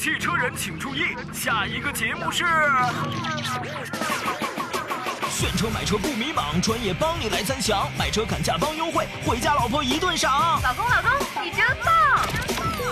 汽车人请注意，下一个节目是。选车买车不迷茫，专业帮你来参详，买车砍价帮优惠，回家老婆一顿赏。老公老公，你真棒！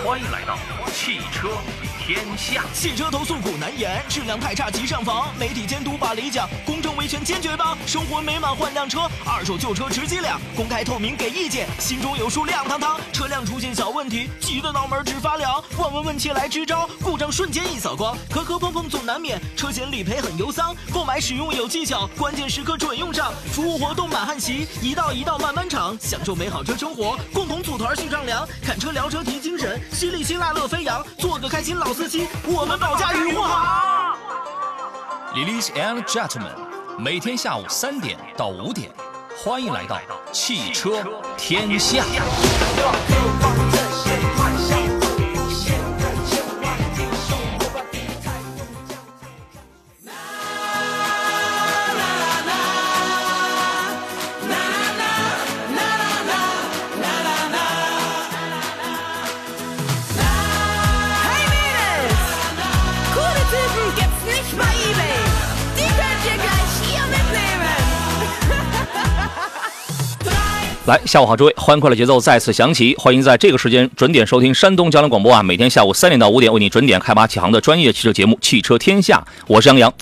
欢迎来到汽车天下。汽车投诉苦难言，质量太差急上访，媒体监督把理讲，公正维权坚决帮，生活美满换辆车，二手旧车值几两，公开透明给意见，心中有数亮堂堂。车辆出现小问题，急得脑门直发凉，问问问切来支招，故障瞬间一扫光，磕磕碰碰总难免，车险理赔很忧桑，购买使用有技巧，关键时刻准用上，服务活动满汉席，一道一道慢慢尝，享受美好车生活，共同组团去丈量，看车聊车提精神，犀利辛辣乐飞扬，做个开心老司机，我们保驾护航。Ladies and gentlemen，每天下午三点到五点，欢迎来到汽车天下。来，下午好，诸位，欢快的节奏再次响起，欢迎在这个时间准点收听山东交通广播啊，每天下午三点到五点为你准点开拔启航的专业汽车节目《汽车天下》，我是杨洋。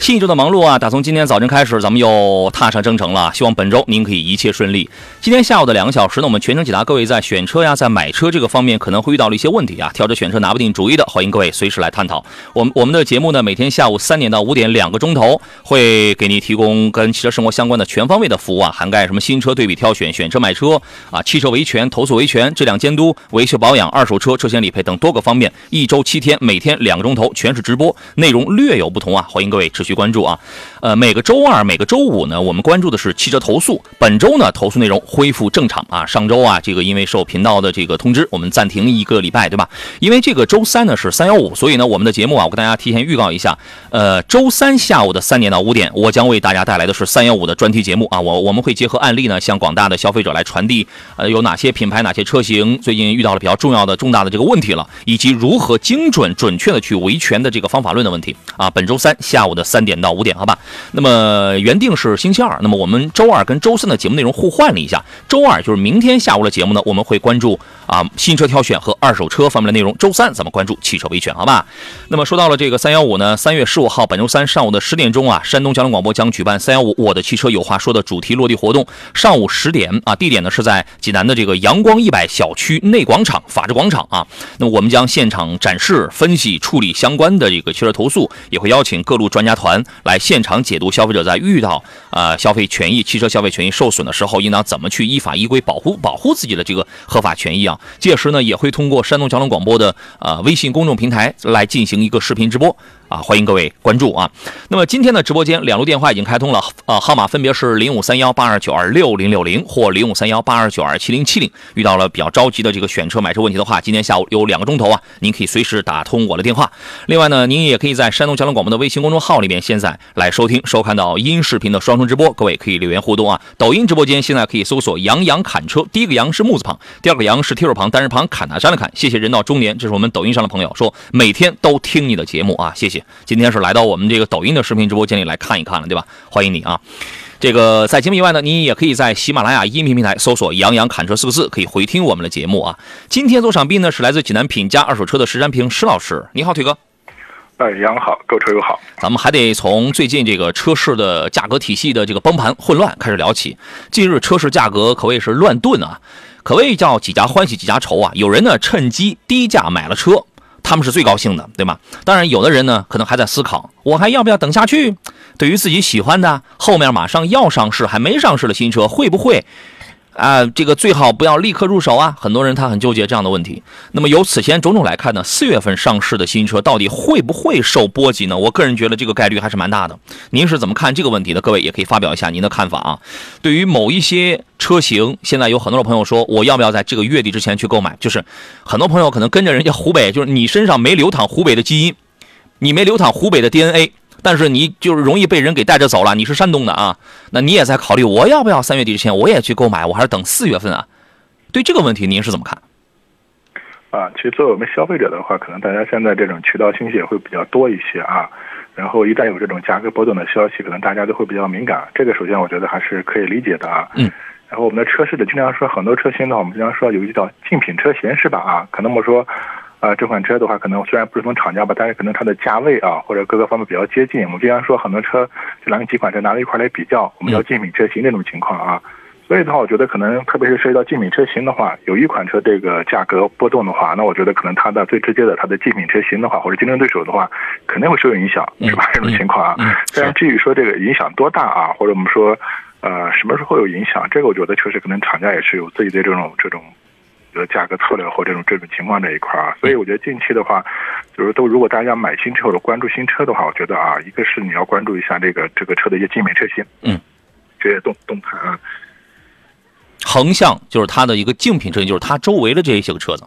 新一周的忙碌啊，打从今天早晨开始，咱们又踏上征程了。希望本周您可以一切顺利。今天下午的两个小时呢，我们全程解答各位在选车呀、在买车这个方面可能会遇到的一些问题啊，挑着选车拿不定主意的，欢迎各位随时来探讨。我们我们的节目呢，每天下午三点到五点两个钟头，会给你提供跟汽车生活相关的全方位的服务啊，涵盖什么新车对比挑选、选车买车啊、汽车维权、投诉维权、质量监督、维修保养、二手车、车险理赔等多个方面，一周七天，每天两个钟头，全是直播，内容略有不同啊，欢迎各位持续去关注啊。呃，每个周二、每个周五呢，我们关注的是汽车投诉。本周呢，投诉内容恢复正常啊。上周啊，这个因为受频道的这个通知，我们暂停一个礼拜，对吧？因为这个周三呢是三幺五，所以呢，我们的节目啊，我跟大家提前预告一下，呃，周三下午的三点到五点，我将为大家带来的是三幺五的专题节目啊。我我们会结合案例呢，向广大的消费者来传递，呃，有哪些品牌、哪些车型最近遇到了比较重要的、重大的这个问题了，以及如何精准、准确的去维权的这个方法论的问题啊。本周三下午的三三点到五点，好吧？那么原定是星期二，那么我们周二跟周三的节目内容互换了一下。周二就是明天下午的节目呢，我们会关注啊新车挑选和二手车方面的内容。周三咱们关注汽车维权，好吧？那么说到了这个三幺五呢，三月十五号本周三上午的十点钟啊，山东交通广播将举办三幺五我的汽车有话说的主题落地活动。上午十点啊，地点呢是在济南的这个阳光一百小区内广场法治广场啊。那么我们将现场展示、分析、处理相关的这个汽车投诉，也会邀请各路专家团来现场解读消费者在遇到呃、消费权益、汽车消费权益受损的时候，应当怎么去依法依规保护保护自己的这个合法权益啊。届时呢，也会通过山东交通广播的呃、微信公众平台来进行一个视频直播。啊，欢迎各位关注啊！那么今天的直播间两路电话已经开通了，呃，号码分别是零五三幺八二九二六零六零或零五三幺八二九二七零七零。遇到了比较着急的这个选车买车问题的话，今天下午有两个钟头啊，您可以随时打通我的电话。另外呢，您也可以在山东交通广播的微信公众号里面，现在来收听收看到音视频的双重直播，各位可以留言互动啊。抖音直播间现在可以搜索“杨洋侃车”，第一个“杨”是木字旁，第二个“杨”是提手旁，单人旁，侃大山的侃。谢谢人到中年，这是我们抖音上的朋友说每天都听你的节目啊，谢谢。今天是来到我们这个抖音的视频直播间里来看一看了，对吧？欢迎你啊！这个在节目以外呢，你也可以在喜马拉雅音频平台搜索“杨洋侃车”四个字，可以回听我们的节目啊。今天做场宾呢是来自济南品家二手车的石占平石老师，你好，腿哥。哎，杨好，各位车友好。咱们还得从最近这个车市的价格体系的这个崩盘混乱开始聊起。近日车市价格可谓是乱炖啊，可谓叫几家欢喜几家愁啊。有人呢趁机低价买了车，他们是最高兴的，对吗？当然，有的人呢可能还在思考，我还要不要等下去？对于自己喜欢的后面马上要上市还没上市的新车，会不会？啊，这个最好不要立刻入手啊！很多人他很纠结这样的问题。那么由此前种种来看呢，四月份上市的新车到底会不会受波及呢？我个人觉得这个概率还是蛮大的。您是怎么看这个问题的？各位也可以发表一下您的看法啊。对于某一些车型，现在有很多的朋友说，我要不要在这个月底之前去购买？就是很多朋友可能跟着人家湖北，就是你身上没流淌湖北的基因，你没流淌湖北的 DNA。但是你就是容易被人给带着走了。你是山东的啊，那你也在考虑我要不要三月底之前我也去购买，我还是等四月份啊？对这个问题您是怎么看？啊，其实作为我们消费者的话，可能大家现在这种渠道信息也会比较多一些啊。然后一旦有这种价格波动的消息，可能大家都会比较敏感。这个首先我觉得还是可以理解的啊。嗯。然后我们的车市的经常说很多车型呢，我们经常说有一叫竞品车型是吧？啊，可能我们说，啊这款车的话，可能虽然不是从厂家吧，但是可能它的价位啊或者各个方面比较接近。我们经常说很多车就拿几款车拿到一块来比较，我们叫竞品车型这种情况啊。所以的话，我觉得可能特别是涉及到竞品车型的话，有一款车这个价格波动的话，那我觉得可能它的最直接的它的竞品车型的话，或者竞争对手的话，肯定会受影响，是吧？这种情况啊。虽然至于说这个影响多大啊，或者我们说。呃，什么时候有影响？这个我觉得确实可能厂家也是有自己的这种这种，呃，价格策略或这种这种情况这一块啊。所以我觉得近期的话，就是都如果大家买新车或者关注新车的话，我觉得啊，一个是你要关注一下这个这个车的一些竞品车型，嗯，这些动动态啊。横向就是它的一个竞品车型，就是它周围的这一些个车子。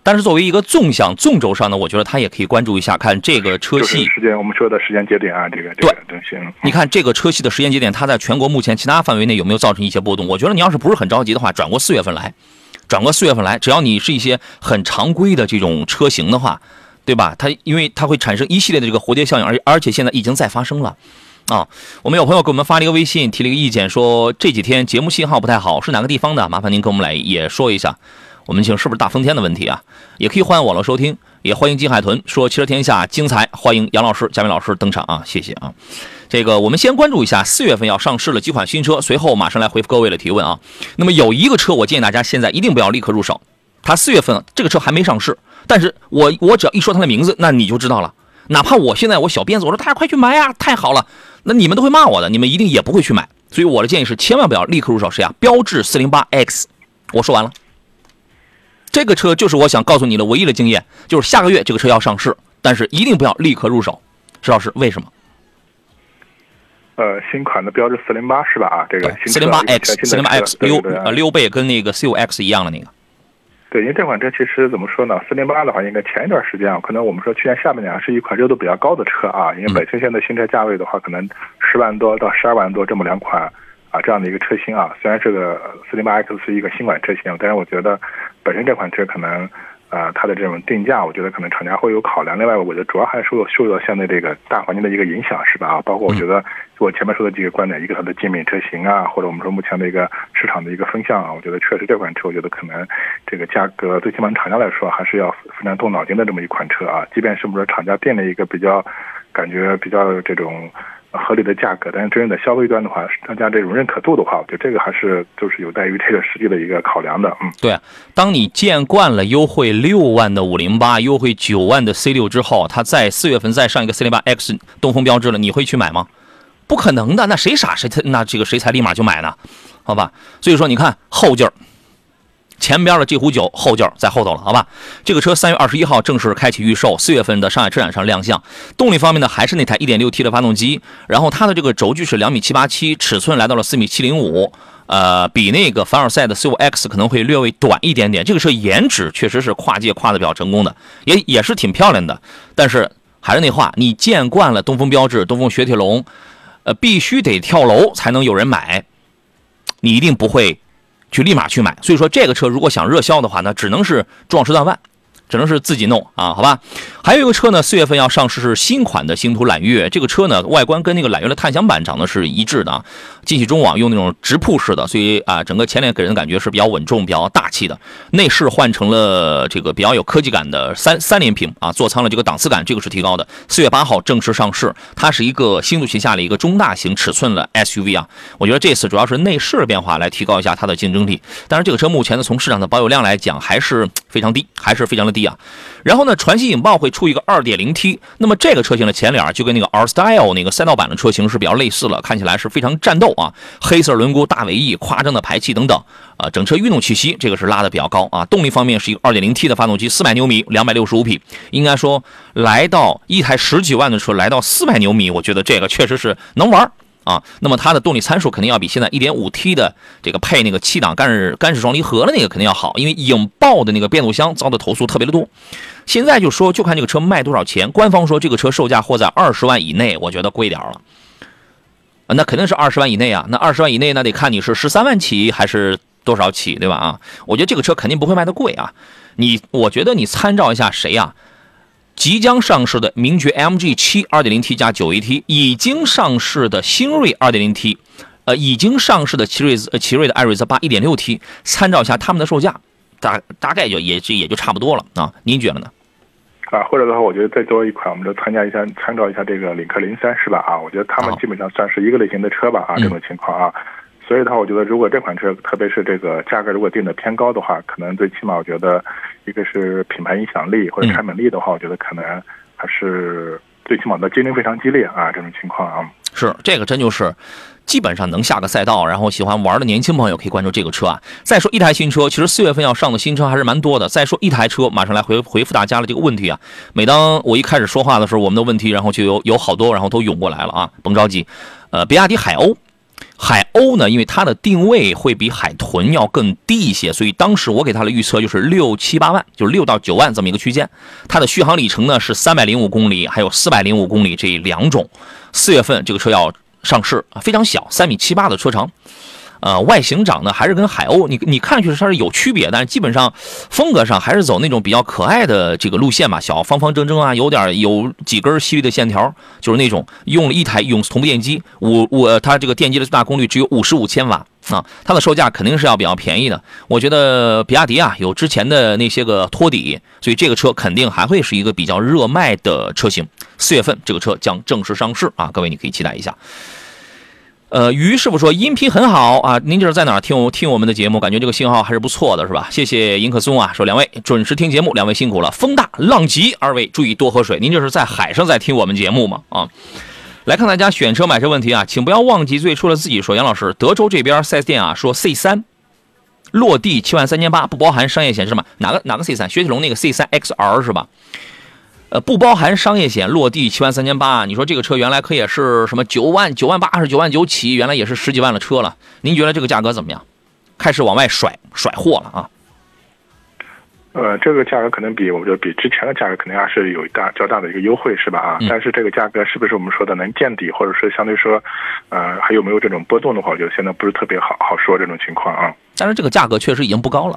但是作为一个纵向纵轴上呢，我觉得它也可以关注一下，看这个车系时间，我们说的时间节点啊，这个这个东西。你看这个车系的时间节点，它在全国目前其他范围内有没有造成一些波动？我觉得你要是不是很着急的话，转过四月份来，转过四月份来，只要你是一些很常规的这种车型的话，对吧？它因为它会产生一系列的这个蝴蝶效应，而而且现在已经在发生了啊。我们有朋友给我们发了一个微信，提了一个意见，说这几天节目信号不太好，是哪个地方的？麻烦您给我们来也说一下。我们请是不是大风天的问题啊？也可以换网络收听，也欢迎金海豚说汽车天下精彩，欢迎杨老师、嘉宾老师登场啊！谢谢啊。这个我们先关注一下四月份要上市的几款新车，随后马上来回复各位的提问啊。那么有一个车，我建议大家现在一定不要立刻入手，它四月份这个车还没上市，但是我我只要一说它的名字，那你就知道了。哪怕我现在我小辫子，我说大家快去买呀，太好了，那你们都会骂我的，你们一定也不会去买。所以我的建议是，千万不要立刻入手。谁啊？标致四零八 X。我说完了。这个车就是我想告诉你的唯一的经验，就是下个月这个车要上市，但是一定不要立刻入手。石老师，为什么？呃，新款的标致四零八是吧？啊，这个四零八 X，四零八 X 溜呃溜背跟那个 C 五 X 一样的那个。对，因为这款车其实怎么说呢？四零八的话，应该前一段时间啊，可能我们说去年下半年啊是一款热度比较高的车啊。因为本身现在新车价位的话，可能十万多到十二万多这么两款。啊，这样的一个车型啊，虽然这个四零八 X 是一个新款车型，但是我觉得本身这款车可能，呃，它的这种定价，我觉得可能厂家会有考量。另外，我觉得主要还是受受到现在这个大环境的一个影响，是吧？啊，包括我觉得我前面说的几个观点，一个它的竞品车型啊，或者我们说目前的一个市场的一个风向啊，我觉得确实这款车，我觉得可能这个价格，最起码厂家来说还是要非常动脑筋的这么一款车啊。即便是我们说厂家定了一个比较感觉比较这种。合理的价格，但是真正的消费端的话，大家这种认可度的话，我觉得这个还是就是有待于这个实际的一个考量的。嗯，对，当你见惯了优惠六万的五零八，优惠九万的 C 六之后，它在四月份再上一个 C 零八 X 东风标致了，你会去买吗？不可能的，那谁傻谁才那这个谁才立马就买呢？好吧，所以说你看后劲儿。前边的这壶酒后劲在后头了，好吧？这个车三月二十一号正式开启预售，四月份的上海车展上亮相。动力方面呢，还是那台一点六 T 的发动机，然后它的这个轴距是两米七八七，尺寸来到了四米七零五，呃，比那个凡尔赛的 C 五 X 可能会略微短一点点。这个车颜值确实是跨界跨的比较成功的，也也是挺漂亮的。但是还是那话，你见惯了东风标致、东风雪铁龙，呃，必须得跳楼才能有人买，你一定不会。去立马去买，所以说这个车如果想热销的话，那只能是壮士断腕。只能是自己弄啊，好吧。还有一个车呢，四月份要上市是新款的星途揽月。这个车呢，外观跟那个揽月的探享版长得是一致的啊。进气中网用那种直瀑式的，所以啊，整个前脸给人的感觉是比较稳重、比较大气的。内饰换成了这个比较有科技感的三三连屏啊，座舱的这个档次感这个是提高的。四月八号正式上市，它是一个星途旗下的一个中大型尺寸的 SUV 啊。我觉得这次主要是内饰的变化来提高一下它的竞争力。但是这个车目前呢，从市场的保有量来讲还是非常低，还是非常的低。啊，然后呢，传祺引爆会出一个 2.0T，那么这个车型的前脸就跟那个 R Style 那个赛道版的车型是比较类似了，看起来是非常战斗啊，黑色轮毂、大尾翼、夸张的排气等等啊，整车运动气息这个是拉的比较高啊。动力方面是一个 2.0T 的发动机，400牛米，265匹，应该说来到一台十几万的车来到400牛米，我觉得这个确实是能玩。啊，那么它的动力参数肯定要比现在 1.5T 的这个配那个七档干式干式双离合的那个肯定要好，因为引爆的那个变速箱遭的投诉特别的多。现在就说就看这个车卖多少钱，官方说这个车售价或在二十万以内，我觉得贵点了。那肯定是二十万以内啊，那二十万以内那得看你是十三万起还是多少起，对吧？啊，我觉得这个车肯定不会卖的贵啊。你，我觉得你参照一下谁呀？即将上市的名爵 MG 七 2.0T 加 9AT，已经上市的新锐 2.0T，呃，已经上市的奇瑞呃奇瑞的艾瑞泽八 1.6T，参照一下他们的售价，大大概就也也就差不多了啊。您觉得呢？啊，或者的话，我觉得再多一款，我们就参加一下，参照一下这个领克零三，是吧？啊，我觉得他们基本上算是一个类型的车吧？啊，这种情况啊。所以的话，我觉得如果这款车，特别是这个价格如果定的偏高的话，可能最起码我觉得，一个是品牌影响力或者产品力的话，我觉得可能还是最起码的竞争非常激烈啊，这种情况啊。是这个真就是基本上能下个赛道，然后喜欢玩的年轻朋友可以关注这个车啊。再说一台新车，其实四月份要上的新车还是蛮多的。再说一台车，马上来回回复大家的这个问题啊。每当我一开始说话的时候，我们的问题然后就有有好多，然后都涌过来了啊，甭着急。呃，比亚迪海鸥。海鸥呢，因为它的定位会比海豚要更低一些，所以当时我给它的预测就是六七八万，就是六到九万这么一个区间。它的续航里程呢是三百零五公里，还有四百零五公里这两种。四月份这个车要上市，非常小，三米七八的车长。呃，外形长得还是跟海鸥，你你看上去它是有区别，但是基本上风格上还是走那种比较可爱的这个路线吧，小方方正正啊，有点有几根细微的线条，就是那种用了一台永磁同步电机，五五它这个电机的最大功率只有五十五千瓦啊，它的售价肯定是要比较便宜的。我觉得比亚迪啊有之前的那些个托底，所以这个车肯定还会是一个比较热卖的车型。四月份这个车将正式上市啊，各位你可以期待一下。呃，于师傅说音频很好啊，您这是在哪儿听我听我们的节目？感觉这个信号还是不错的，是吧？谢谢迎客松啊，说两位准时听节目，两位辛苦了。风大浪急，二位注意多喝水。您这是在海上在听我们节目吗？啊，来看大家选车买车问题啊，请不要忘记最初的自己说，杨老师，德州这边 4S 店啊说 C 三落地七万三千八，不包含商业险是吗？哪个哪个 C 三？雪铁龙那个 C 三 XR 是吧？呃，不包含商业险，落地七万三千八。你说这个车原来可也是什么九万九万八还是九万九起？原来也是十几万的车了。您觉得这个价格怎么样？开始往外甩甩货了啊？呃，这个价格可能比我觉得比之前的价格肯定还是有一大较大的一个优惠，是吧？啊，但是这个价格是不是我们说的能见底，或者是相对说，呃，还有没有这种波动的话，我觉得现在不是特别好好说这种情况啊。但是这个价格确实已经不高了。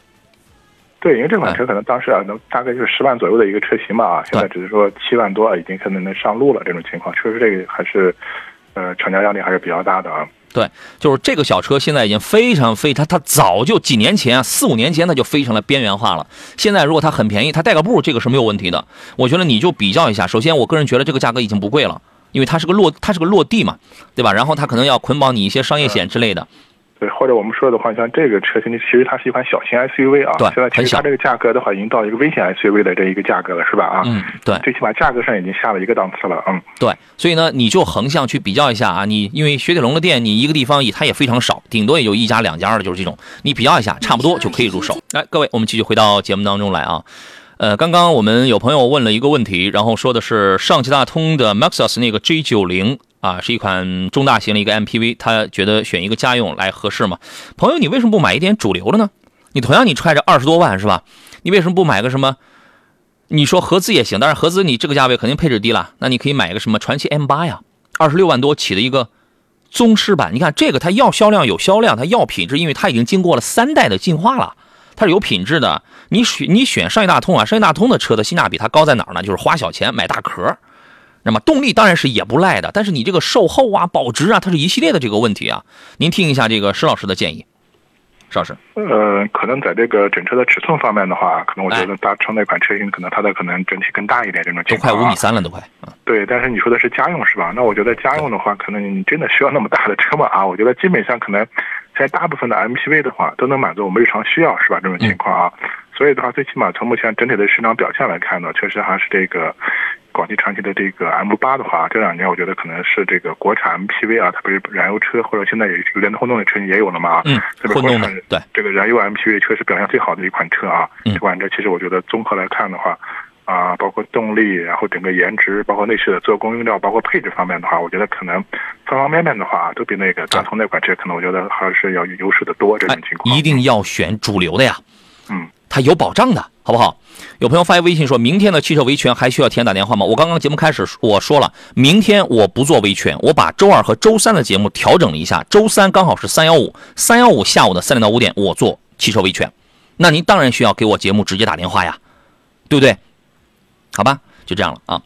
对，因为这款车可能当时啊，能大概就是十万左右的一个车型吧啊，现在只是说七万多已经可能能上路了这种情况，确实这个还是，呃，厂家压力还是比较大的啊。对，就是这个小车现在已经非常非它它早就几年前啊四五年前它就非常的边缘化了。现在如果它很便宜，它带个步这个是没有问题的。我觉得你就比较一下，首先我个人觉得这个价格已经不贵了，因为它是个落它是个落地嘛，对吧？然后它可能要捆绑你一些商业险之类的。对，或者我们说的话，像这个车型，其实它是一款小型 SUV 啊。对，现在其实它这个价格的话，已经到一个微型 SUV 的这一个价格了，是吧？啊，嗯，对，最起码价格上已经下了一个档次了，嗯，对。所以呢，你就横向去比较一下啊，你因为雪铁龙的店，你一个地方也它也非常少，顶多也就一家两家的，就是这种。你比较一下，差不多就可以入手。来，各位，我们继续回到节目当中来啊。呃，刚刚我们有朋友问了一个问题，然后说的是上汽大通的 Maxus 那个 G 九零。啊，是一款中大型的一个 MPV，他觉得选一个家用来合适吗？朋友，你为什么不买一点主流的呢？你同样你揣着二十多万是吧？你为什么不买个什么？你说合资也行，但是合资你这个价位肯定配置低了，那你可以买一个什么传祺 M 八呀，二十六万多起的一个宗师版。你看这个它要销量有销量，它要品质，因为它已经经过了三代的进化了，它是有品质的。你选你选上汽大通啊，上汽大通的车的性价比它高在哪儿呢？就是花小钱买大壳。那么动力当然是也不赖的，但是你这个售后啊、保值啊，它是一系列的这个问题啊。您听一下这个施老师的建议，施老师。呃，可能在这个整车的尺寸方面的话，可能我觉得大成那款车型可能它的可能整体更大一点这种情况。都快五米三了，都快。对，但是你说的是家用是吧？那我觉得家用的话，可能你真的需要那么大的车吗？啊，我觉得基本上可能在大部分的 MPV 的话，都能满足我们日常需要是吧？这种情况啊，所以的话，最起码从目前整体的市场表现来看呢，确实还是这个。广汽传祺的这个 M 八的话，这两年我觉得可能是这个国产 MPV 啊，它不是燃油车，或者现在也有联动混动的车型也有了嘛？嗯，混动的对这个燃油 MPV 确实表现最好的一款车啊。这款车其实我觉得综合来看的话，啊，包括动力，然后整个颜值，包括内饰的做工用料，包括配置方面的话，我觉得可能方方面面的话都比那个大通那款车可能我觉得还是要优势的多。这种情况一定要选主流的呀。嗯。它有保障的，好不好？有朋友发微信说，明天的汽车维权还需要提前打电话吗？我刚刚节目开始我说了，明天我不做维权，我把周二和周三的节目调整了一下，周三刚好是三幺五，三幺五下午的三点到五点我做汽车维权，那您当然需要给我节目直接打电话呀，对不对？好吧，就这样了啊。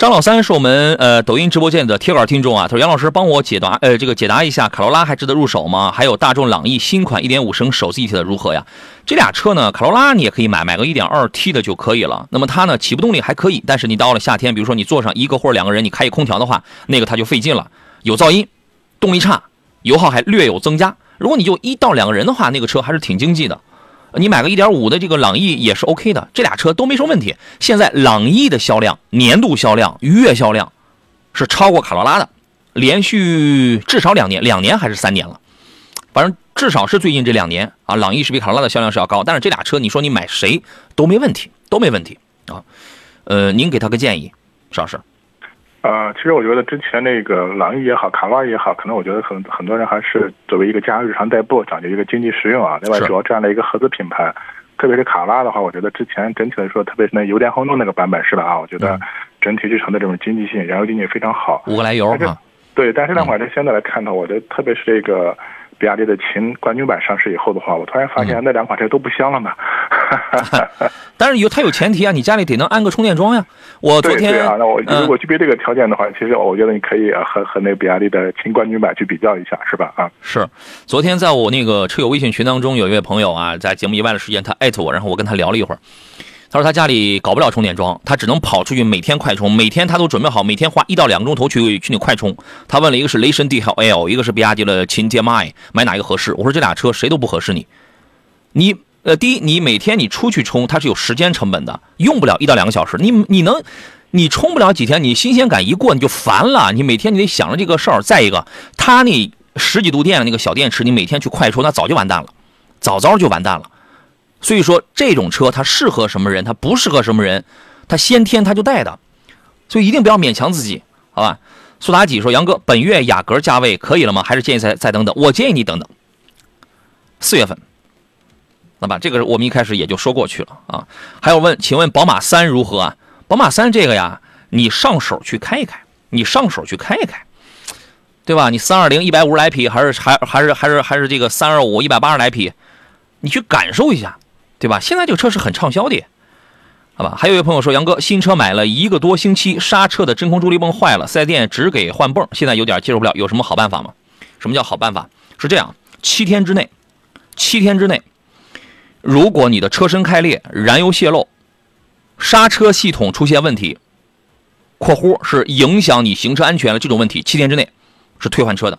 张老三是我们呃抖音直播间的铁杆听众啊，他说杨老师帮我解答呃这个解答一下卡罗拉还值得入手吗？还有大众朗逸新款1.5升手自一体的如何呀？这俩车呢，卡罗拉你也可以买，买个 1.2T 的就可以了。那么它呢起步动力还可以，但是你到了夏天，比如说你坐上一个或者两个人，你开一空调的话，那个它就费劲了，有噪音，动力差，油耗还略有增加。如果你就一到两个人的话，那个车还是挺经济的。你买个1.5的这个朗逸也是 OK 的，这俩车都没什么问题。现在朗逸的销量、年度销量、月销量是超过卡罗拉的，连续至少两年，两年还是三年了，反正至少是最近这两年啊，朗逸是比卡罗拉的销量是要高。但是这俩车，你说你买谁都没问题，都没问题啊。呃，您给他个建议，邵老师。呃，其实我觉得之前那个朗逸也好，卡罗拉也好，可能我觉得很很多人还是作为一个家日常代步，讲究一个经济实用啊。另外，主要这样的一个合资品牌，特别是卡罗拉的话，我觉得之前整体来说，特别是那油电混动那个版本是吧？啊，我觉得整体日常的这种经济性、燃油经济非常好。五个来油啊。对，但是那会儿在现在来看呢，我觉得特别是这个。比亚迪的秦冠军版上市以后的话，我突然发现那两款车都不香了嘛。但是有它有前提啊，你家里得能安个充电桩呀。我昨天啊，那我如果具备这个条件的话，其实我觉得你可以和和那比亚迪的秦冠军版去比较一下，是吧？啊，是。昨天在我那个车友微信群当中，有一位朋友啊，在节目以外的时间，他艾特我，然后我跟他聊了一会儿。他说他家里搞不了充电桩，他只能跑出去每天快充，每天他都准备好，每天花一到两个钟头去去那快充。他问了一个是雷神 DHL，一个是比亚迪的秦 DM-i，买哪一个合适？我说这俩车谁都不合适你。你呃，第一，你每天你出去充，它是有时间成本的，用不了一到两个小时。你你能，你充不了几天，你新鲜感一过你就烦了。你每天你得想着这个事儿。再一个，它那十几度电的那个小电池，你每天去快充，那早就完蛋了，早早就完蛋了。所以说，这种车它适合什么人，它不适合什么人，它先天它就带的，所以一定不要勉强自己，好吧？苏妲己说：“杨哥，本月雅阁价位可以了吗？还是建议再再等等？我建议你等等，四月份，那么？这个我们一开始也就说过去了啊。还有问，请问宝马三如何啊？宝马三这个呀，你上手去开一开，你上手去开一开，对吧？你三二零一百五十来匹，还是还还是还是还是这个三二五一百八十来匹，你去感受一下。”对吧？现在这个车是很畅销的，好吧？还有一位朋友说，杨哥新车买了一个多星期，刹车的真空助力泵坏了，四 S 店只给换泵，现在有点接受不了，有什么好办法吗？什么叫好办法？是这样，七天之内，七天之内，如果你的车身开裂、燃油泄漏、刹车系统出现问题（括弧是影响你行车安全的这种问题），七天之内是退换车的。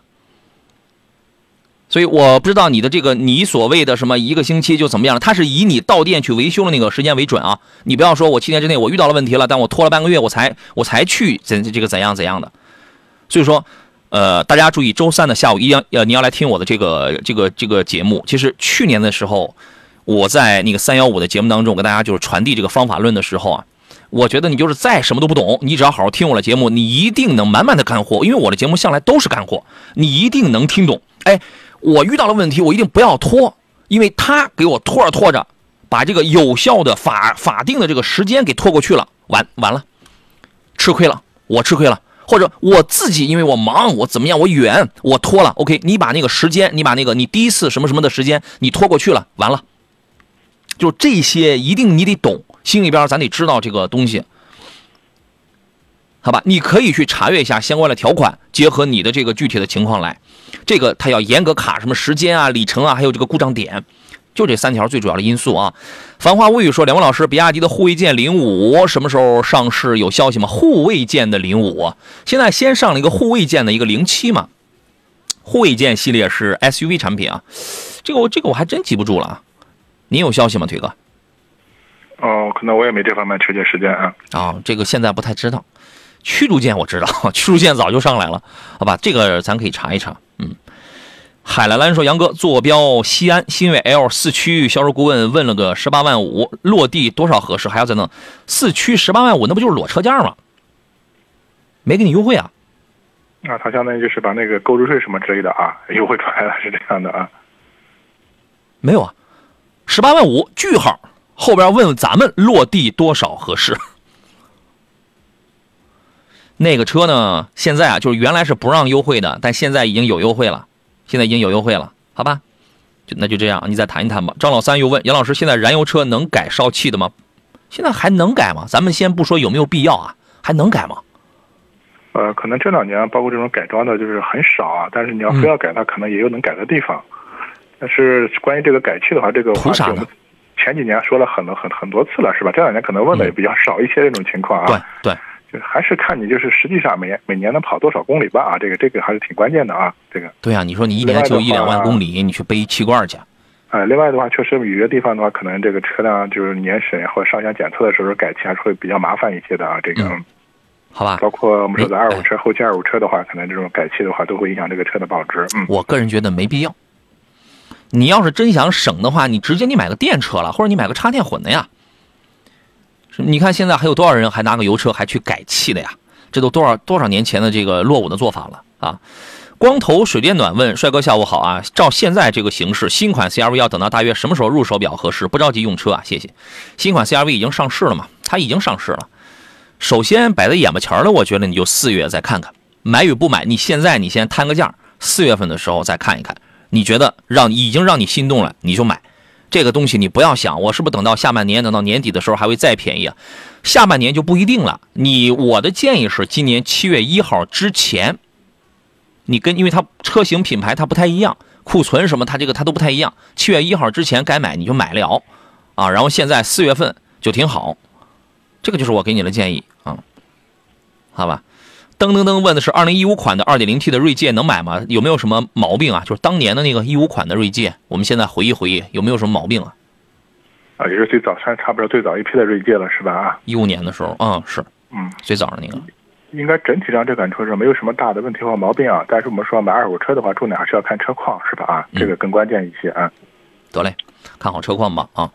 所以我不知道你的这个你所谓的什么一个星期就怎么样了？它是以你到店去维修的那个时间为准啊！你不要说我七天之内我遇到了问题了，但我拖了半个月我才我才去怎这个怎样怎样的。所以说，呃，大家注意，周三的下午一定要你要来听我的这个这个这个节目。其实去年的时候，我在那个三幺五的节目当中跟大家就是传递这个方法论的时候啊，我觉得你就是再什么都不懂，你只要好好听我的节目，你一定能满满的干货。因为我的节目向来都是干货，你一定能听懂。哎。我遇到了问题，我一定不要拖，因为他给我拖着拖着，把这个有效的法法定的这个时间给拖过去了，完完了，吃亏了，我吃亏了，或者我自己因为我忙，我怎么样，我远，我拖了，OK，你把那个时间，你把那个你第一次什么什么的时间你拖过去了，完了，就这些一定你得懂，心里边咱得知道这个东西，好吧？你可以去查阅一下相关的条款，结合你的这个具体的情况来。这个它要严格卡什么时间啊、里程啊，还有这个故障点，就这三条最主要的因素啊。繁花物语说，两位老师，比亚迪的护卫舰零五什么时候上市？有消息吗？护卫舰的零五，现在先上了一个护卫舰的一个零七嘛。护卫舰系列是 SUV 产品啊，这个我这个我还真记不住了啊。您有消息吗，腿哥？哦，可能我也没这方面确切时间啊。啊，这个现在不太知道。驱逐舰我知道，驱逐舰早就上来了，好吧，这个咱可以查一查。嗯，海蓝蓝说：“杨哥，坐标西安，新锐 L 四驱，销售顾问问了个十八万五，落地多少合适？还要再弄四驱十八万五，那不就是裸车价吗？没给你优惠啊？那，他相当于就是把那个购置税什么之类的啊优惠出来了，是这样的啊？没有啊，十八万五，句号，后边问问咱们落地多少合适。那个车呢，现在啊，就是原来是不让优惠的，但现在已经有优惠了，现在已经有优惠了，好吧？就那就这样，你再谈一谈吧。张老三又问杨老师，现在燃油车能改烧气的吗？现在还能改吗？咱们先不说有没有必要啊，还能改吗？呃，可能这两年包括这种改装的，就是很少啊。但是你要非要改，它可能也有能改的地方。但是关于这个改气的话，这个话题我们前几年说了很多很很多次了，是吧？这两年可能问的也比较少一些这种情况啊。对对，就还是看你就是实际上每每年能跑多少公里吧啊，这个这个还是挺关键的啊。这个对啊，你说你一年就一两万公里，你去背气罐去。呃，另外的话，确实有些地方的话，可能这个车辆就是年审或者上下检测的时候改气还是会比较麻烦一些的啊。这个。好吧，包括我们说的二手车、后期二手车的话，可能这种改气的话，都会影响这个车的保值。嗯，我个人觉得没必要。你要是真想省的话，你直接你买个电车了，或者你买个插电混的呀。你看现在还有多少人还拿个油车还去改气的呀？这都多少多少年前的这个落伍的做法了啊！光头水电暖问帅哥下午好啊！照现在这个形势，新款 CRV 要等到大约什么时候入手比较合适？不着急用车啊，谢谢。新款 CRV 已经上市了嘛？它已经上市了。首先摆在眼巴前的，我觉得你就四月再看看，买与不买，你现在你先摊个价，四月份的时候再看一看，你觉得让已经让你心动了，你就买。这个东西你不要想，我是不是等到下半年，等到年底的时候还会再便宜啊？下半年就不一定了。你我的建议是，今年七月一号之前，你跟因为它车型品牌它不太一样，库存什么它这个它都不太一样。七月一号之前该买你就买了，啊，然后现在四月份就挺好。这个就是我给你的建议啊，好吧？噔噔噔问的是二零一五款的二点零 T 的锐界能买吗？有没有什么毛病啊？就是当年的那个一五款的锐界，我们现在回忆回忆，有没有什么毛病啊？啊，也是最早差差不多最早一批的锐界了，是吧？啊，一五年的时候，嗯，是，嗯，最早的那个。应该整体上这款车是没有什么大的问题或毛病啊。但是我们说买二手车的话，重点还是要看车况，是吧？啊，这个更关键一些啊。得嘞，看好车况吧啊。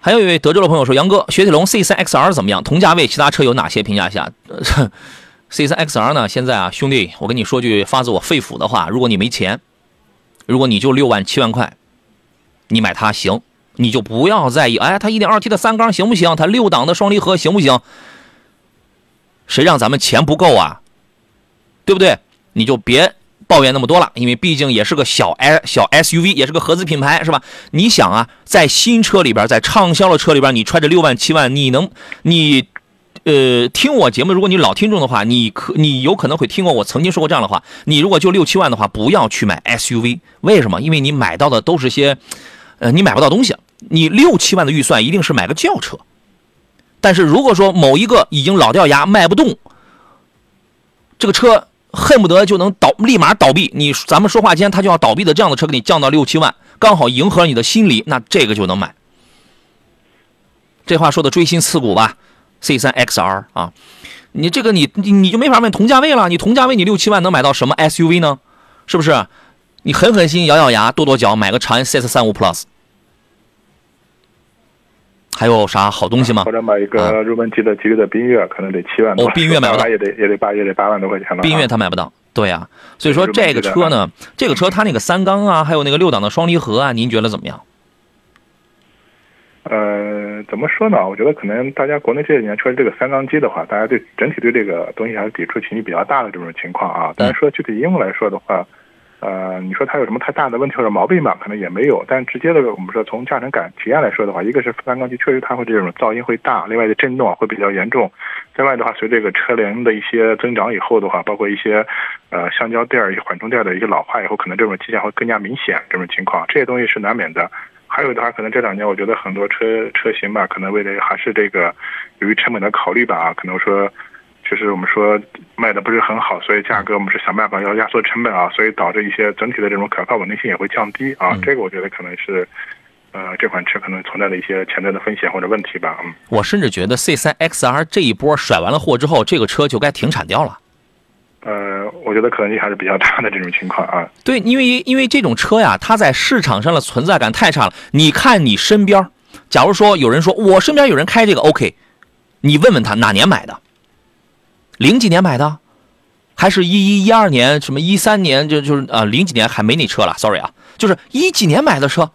还有一位德州的朋友说：“杨哥，雪铁龙 C3XR 怎么样？同价位其他车有哪些评价一下 ？”C3XR 呢？现在啊，兄弟，我跟你说句发自我肺腑的话：如果你没钱，如果你就六万七万块，你买它行，你就不要在意。哎，它 1.2T 的三缸行不行？它六档的双离合行不行？谁让咱们钱不够啊？对不对？你就别。抱怨那么多了，因为毕竟也是个小 S 小 SUV，也是个合资品牌，是吧？你想啊，在新车里边，在畅销的车里边，你揣着六万七万，你能，你，呃，听我节目，如果你老听众的话，你可你有可能会听过我曾经说过这样的话。你如果就六七万的话，不要去买 SUV，为什么？因为你买到的都是些，呃，你买不到东西。你六七万的预算一定是买个轿车，但是如果说某一个已经老掉牙卖不动，这个车。恨不得就能倒，立马倒闭。你咱们说话间，他就要倒闭的这样的车，给你降到六七万，刚好迎合你的心理，那这个就能买。这话说的锥心刺骨吧？C3XR 啊，你这个你你你就没法问同价位了。你同价位你六七万能买到什么 SUV 呢？是不是？你狠狠心，咬咬牙，跺跺脚，买个长安 CS 三五 Plus。还有啥好东西吗？或者买一个入门级的吉利的缤越，可能得七万多。哦，缤越买不到，也得也得八也得八万多块钱了。缤越他买不到，对呀。所以说这个车呢，这个车它那个三缸啊，还有那个六档的双离合啊，您觉得怎么样？呃，怎么说呢？我觉得可能大家国内这几年确实这个三缸机的话，大家对整体对这个东西还是抵触情绪比较大的这种情况啊。但是说具体应用来说的话。呃，你说它有什么太大的问题或者毛病吧？可能也没有。但直接的，我们说从驾乘感体验来说的话，一个是三缸机确实它会这种噪音会大，另外的震动会比较严重。另外的话，随这个车龄的一些增长以后的话，包括一些呃橡胶垫儿、缓冲垫的一个老化以后，可能这种迹象会更加明显。这种情况，这些东西是难免的。还有的话，可能这两年我觉得很多车车型吧，可能为了还是这个由于成本的考虑吧啊，可能说。就是我们说卖的不是很好，所以价格我们是想办法要压缩成本啊，所以导致一些整体的这种可靠稳定性也会降低啊。这个我觉得可能是，呃，这款车可能存在的一些潜在的风险或者问题吧。嗯，我甚至觉得 C 三 XR 这一波甩完了货之后，这个车就该停产掉了。呃，我觉得可能性还是比较大的这种情况啊。对，因为因为这种车呀，它在市场上的存在感太差了。你看你身边，假如说有人说我身边有人开这个 OK，你问问他哪年买的。零几年买的，还是一一一二年？什么一三年？就就是啊，零几年还没那车了。Sorry 啊，就是一几年买的车，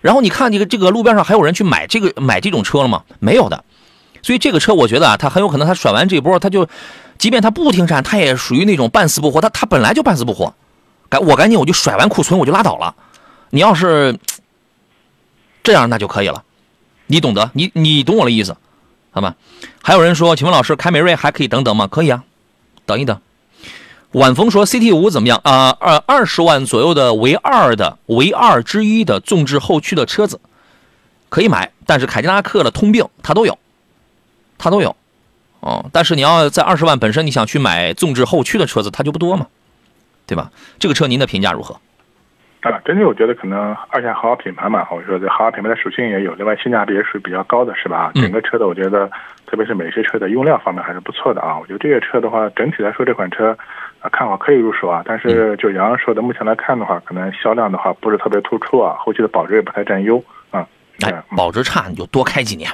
然后你看这个这个路边上还有人去买这个买这种车了吗？没有的。所以这个车我觉得啊，它很有可能它甩完这波，它就，即便它不停产，它也属于那种半死不活。它它本来就半死不活，赶我赶紧我就甩完库存我就拉倒了。你要是这样那就可以了，你懂得，你你懂我的意思，好吧？还有人说，请问老师，凯美瑞还可以等等吗？可以啊，等一等。晚风说，CT 五怎么样啊？二二十万左右的唯二的唯二之一的纵置后驱的车子可以买，但是凯迪拉克的通病它都有。它都有，哦，但是你要在二十万本身你想去买纵置后驱的车子，它就不多嘛，对吧？这个车您的评价如何？啊，整体我觉得可能二线豪华品牌嘛，我说这豪华品牌的属性也有，另外性价比也属于比较高的，是吧？整个车的我觉得，特别是美系车的用料方面还是不错的啊。我觉得这些车的话，整体来说这款车啊，看好可以入手啊。但是就杨洋说的，目前来看的话，可能销量的话不是特别突出啊，后期的保值也不太占优啊。哎，保值差你就多开几年。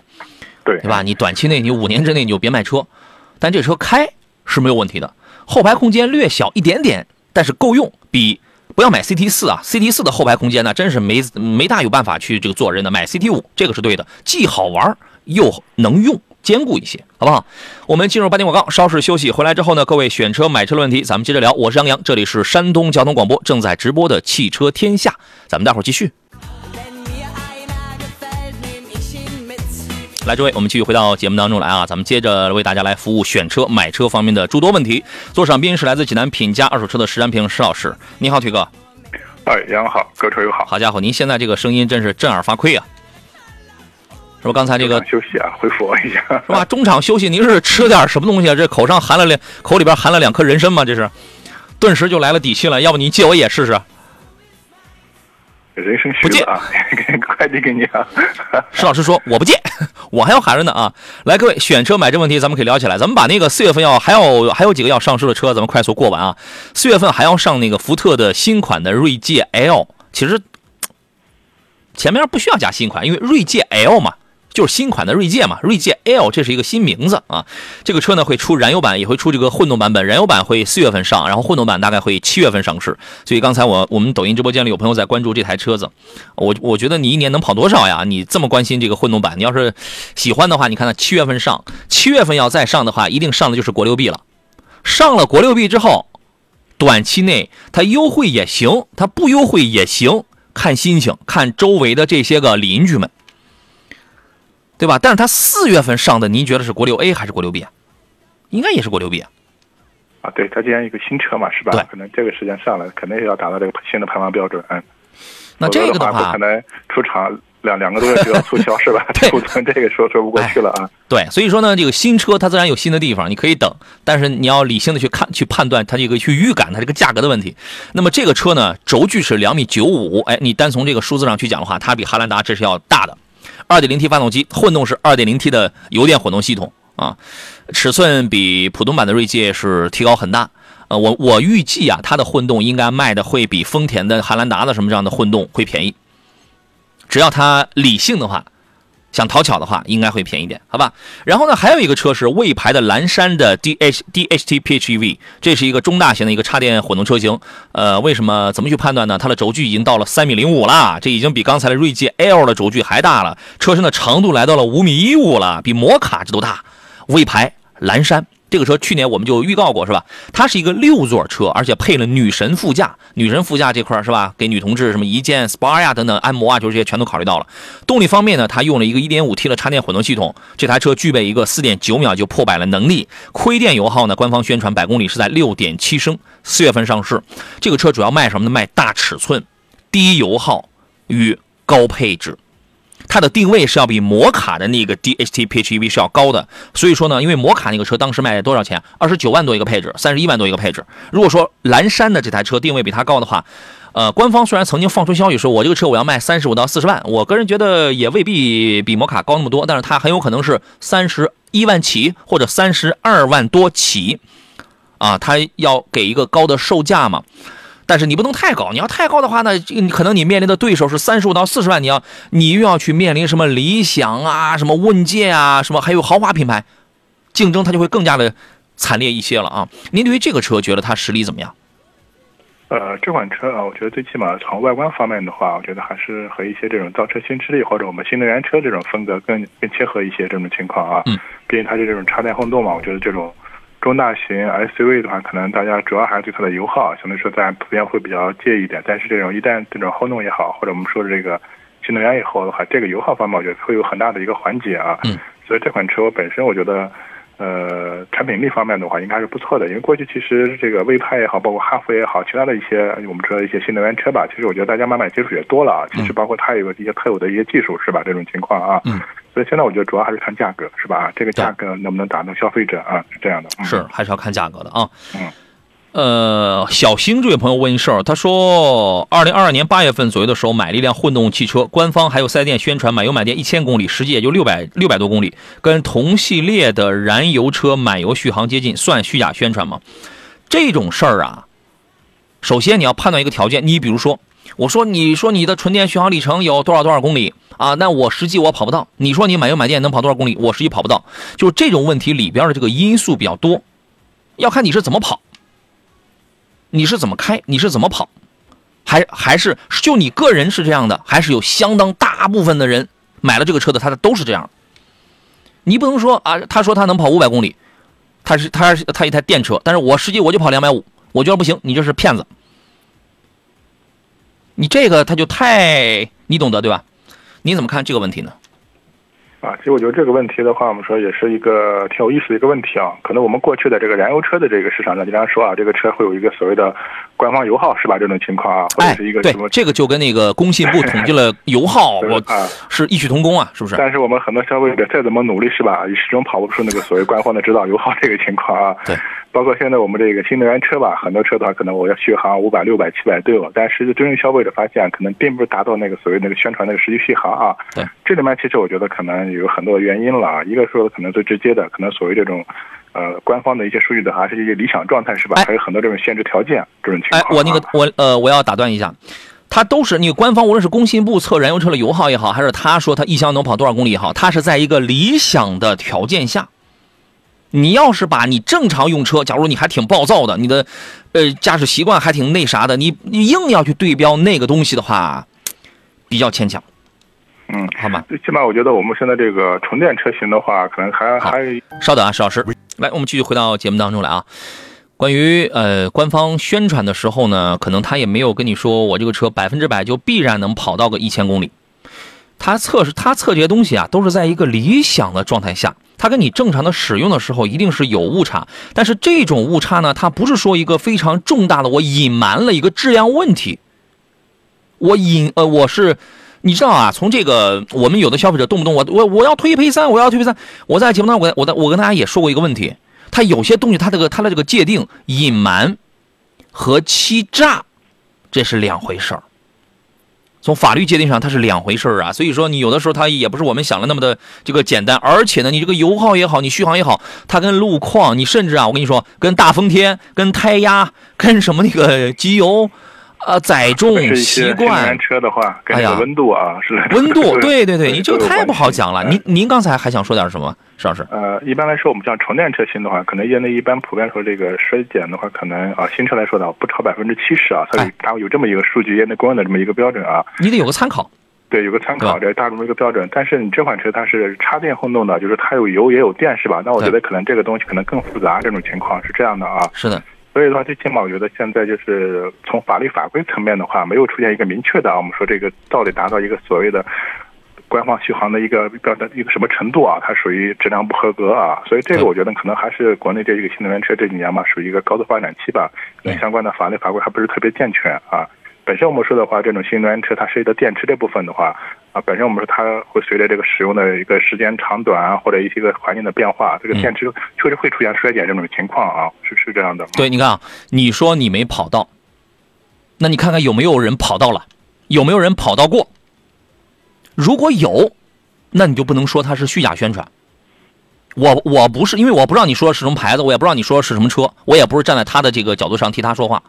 对吧？你短期内你五年之内你就别卖车，但这车开是没有问题的。后排空间略小一点点，但是够用。比不要买 CT 四啊，CT 四的后排空间呢，真是没没大有办法去这个坐人的。买 CT 五这个是对的，既好玩又能用，兼顾一些，好不好？我们进入八点广告，稍事休息，回来之后呢，各位选车买车的问题，咱们接着聊。我是杨洋，这里是山东交通广播正在直播的汽车天下，咱们待会儿继续。来，诸位，我们继续回到节目当中来啊！咱们接着为大家来服务选车、买车方面的诸多问题。座上宾是来自济南品家二手车的石占平石老师，你好，腿哥。哎，杨好，各位车友好。好家伙，您现在这个声音真是震耳发聩啊！是不？刚才这个休息啊，恢复我一下，是吧？中场休息，您是吃点什么东西啊？这口上含了两口里边含了两颗人参吗？这是，顿时就来了底气了。要不您借我也试试？人生不借啊，快递给你啊！石老师说我不借，我还要喊着呢啊！来，各位选车买车问题，咱们可以聊起来。咱们把那个四月份要还有还有几个要上市的车，咱们快速过完啊。四月份还要上那个福特的新款的锐界 L，其实 前面不需要加新款，因为锐界 L 嘛。就是新款的锐界嘛，锐界 L 这是一个新名字啊。这个车呢会出燃油版，也会出这个混动版本。燃油版会四月份上，然后混动版大概会七月份上市。所以刚才我我们抖音直播间里有朋友在关注这台车子，我我觉得你一年能跑多少呀？你这么关心这个混动版，你要是喜欢的话，你看它七月份上，七月份要再上的话，一定上的就是国六 B 了。上了国六 B 之后，短期内它优惠也行，它不优惠也行，看心情，看周围的这些个邻居们。对吧？但是它四月份上的，您觉得是国六 A 还是国六 B 啊？应该也是国六 B 啊。啊，对，它既然一个新车嘛，是吧？对，可能这个时间上来，肯定是要达到这个新的排放标准。嗯，那这个的话，可能出厂两两个多月就要促销，是吧？库存这个说说不过去了啊。对，所以说呢，这个新车它自然有新的地方，你可以等，但是你要理性的去看、去判断它这个去预感它这个价格的问题。那么这个车呢，轴距是两米九五，哎，你单从这个数字上去讲的话，它比汉兰达这是要大的。二点零 T 发动机，混动是二点零 T 的油电混动系统啊，尺寸比普通版的锐界是提高很大。呃，我我预计啊，它的混动应该卖的会比丰田的汉兰达的什么这样的混动会便宜。只要它理性的话。想讨巧的话，应该会便宜点，好吧？然后呢，还有一个车是魏牌的蓝山的 D H D H T PHEV，这是一个中大型的一个插电混动车型。呃，为什么？怎么去判断呢？它的轴距已经到了三米零五了，这已经比刚才的锐界 L 的轴距还大了。车身的长度来到了五米一五了，比摩卡这都大。魏牌蓝山。这个车去年我们就预告过是吧？它是一个六座车，而且配了女神副驾。女神副驾这块是吧？给女同志什么一键 SPA 呀等等按摩啊，就这些全都考虑到了。动力方面呢，它用了一个 1.5T 的插电混动系统。这台车具备一个4.9秒就破百的能力。亏电油耗呢，官方宣传百公里是在6.7升。四月份上市。这个车主要卖什么呢？卖大尺寸、低油耗与高配置。它的定位是要比摩卡的那个 DHT PHEV 是要高的，所以说呢，因为摩卡那个车当时卖多少钱？二十九万多一个配置，三十一万多一个配置。如果说蓝山的这台车定位比它高的话，呃，官方虽然曾经放出消息说我这个车我要卖三十五到四十万，我个人觉得也未必比摩卡高那么多，但是它很有可能是三十一万起或者三十二万多起，啊，它要给一个高的售价嘛。但是你不能太高，你要太高的话呢，这可能你面临的对手是三十五到四十万，你要你又要去面临什么理想啊、什么问界啊、什么还有豪华品牌，竞争它就会更加的惨烈一些了啊。您对于这个车觉得它实力怎么样？呃，这款车啊，我觉得最起码从外观方面的话，我觉得还是和一些这种造车新势力或者我们新能源车这种风格更更切合一些这种情况啊。嗯。毕竟它是这种插电混动嘛，我觉得这种中大型 SUV 的话，可能大家主要还是对它的油耗相对来说在普遍会比较介意一点。但是这种一旦这种混动也好，或者我们说的这个新能源以后的话，这个油耗方面我觉得会有很大的一个缓解啊。嗯。所以这款车本身我觉得。呃，产品力方面的话，应该是不错的。因为过去其实这个魏派也好，包括哈弗也好，其他的一些我们说的一些新能源车吧，其实我觉得大家慢慢接触也多了啊。其实包括它有一些特有的一些技术，是吧？这种情况啊。嗯。所以现在我觉得主要还是看价格，是吧？这个价格能不能打动消费者啊？是这样的。是，还是要看价格的啊。嗯。呃，小星这位朋友问一事儿，他说，二零二二年八月份左右的时候买了一辆混动汽车，官方还有四 S 店宣传满油满电一千公里，实际也就六百六百多公里，跟同系列的燃油车满油续航接近，算虚假宣传吗？这种事儿啊，首先你要判断一个条件，你比如说，我说你说你的纯电续航里程有多少多少公里啊？那我实际我跑不到。你说你买油买电能跑多少公里？我实际跑不到。就这种问题里边的这个因素比较多，要看你是怎么跑。你是怎么开？你是怎么跑？还还是就你个人是这样的？还是有相当大部分的人买了这个车的，他的都是这样。你不能说啊，他说他能跑五百公里，他是他他一台电车，但是我实际我就跑两百五，我觉得不行，你就是骗子。你这个他就太你懂得对吧？你怎么看这个问题呢？啊，其实我觉得这个问题的话，我们说也是一个挺有意思的一个问题啊。可能我们过去的这个燃油车的这个市场上，经常说啊，这个车会有一个所谓的官方油耗，是吧？这种情况啊，或者是一个什么？这个就跟那个工信部统计了 油耗，我是异曲同工啊，是不是？但是我们很多消费者再怎么努力，是吧？始终跑不出那个所谓官方的指导油耗这个情况啊。对。包括现在我们这个新能源车吧，很多车的话，可能我要续航五百、六百、七百都有，但实际真正消费者发现，可能并不是达到那个所谓那个宣传那个实际续航啊。对，这里面其实我觉得可能有很多原因了啊。一个说可能最直接的，可能所谓这种，呃，官方的一些数据的还，是一些理想状态是吧？还有很多这种限制条件这种情况。哎，我那个我呃，我要打断一下，它都是你官方无论是工信部测燃油车的油耗也好，还是他说他一箱能跑多少公里也好，它是在一个理想的条件下。你要是把你正常用车，假如你还挺暴躁的，你的，呃，驾驶习惯还挺那啥的，你你硬要去对标那个东西的话，比较牵强。嗯，好吧。最起码我觉得我们现在这个纯电车型的话，可能还还。稍等啊，石老师，来，我们继续回到节目当中来啊。关于呃官方宣传的时候呢，可能他也没有跟你说我这个车百分之百就必然能跑到个一千公里。他测试他测这些东西啊，都是在一个理想的状态下。它跟你正常的使用的时候一定是有误差，但是这种误差呢，它不是说一个非常重大的，我隐瞒了一个质量问题。我隐呃，我是，你知道啊，从这个我们有的消费者动不动我我我要推赔三，我要推赔三，我在节目当中我我我跟大家也说过一个问题，它有些东西它这个它的这个界定隐瞒和欺诈，这是两回事儿。从法律界定上，它是两回事儿啊，所以说你有的时候它也不是我们想的那么的这个简单，而且呢，你这个油耗也好，你续航也好，它跟路况，你甚至啊，我跟你说，跟大风天、跟胎压、跟什么那个机油。啊，载重习惯，车的话，哎呀，温度啊，是温度，对对对，你这个太不好讲了。您您刚才还想说点什么，石老师？呃，一般来说，我们像纯电车型的话，可能业内一般普遍说这个衰减的话，可能啊，新车来说的不超百分之七十啊，所以它有这么一个数据，业内公认的这么一个标准啊。你得有个参考，对，有个参考，这大众的一个标准。但是你这款车它是插电混动的，就是它有油也有电，是吧？那我觉得可能这个东西可能更复杂，这种情况是这样的啊。是的。所以的话，最起码我觉得现在就是从法律法规层面的话，没有出现一个明确的啊，我们说这个到底达到一个所谓的官方续航的一个标准一个什么程度啊？它属于质量不合格啊。所以这个我觉得可能还是国内这一个新能源车这几年嘛，属于一个高速发展期吧，相关的法律法规还不是特别健全啊。本身我们说的话，这种新能源车它涉及到电池这部分的话，啊，本身我们说它会随着这个使用的一个时间长短啊，或者一些个环境的变化，这个电池确实会出现衰减这种情况啊，是是这样的。对，你看啊，你说你没跑到，那你看看有没有人跑到了，有没有人跑到过？如果有，那你就不能说它是虚假宣传。我我不是，因为我不知道你说的是什么牌子，我也不知道你说的是什么车，我也不是站在他的这个角度上替他说话。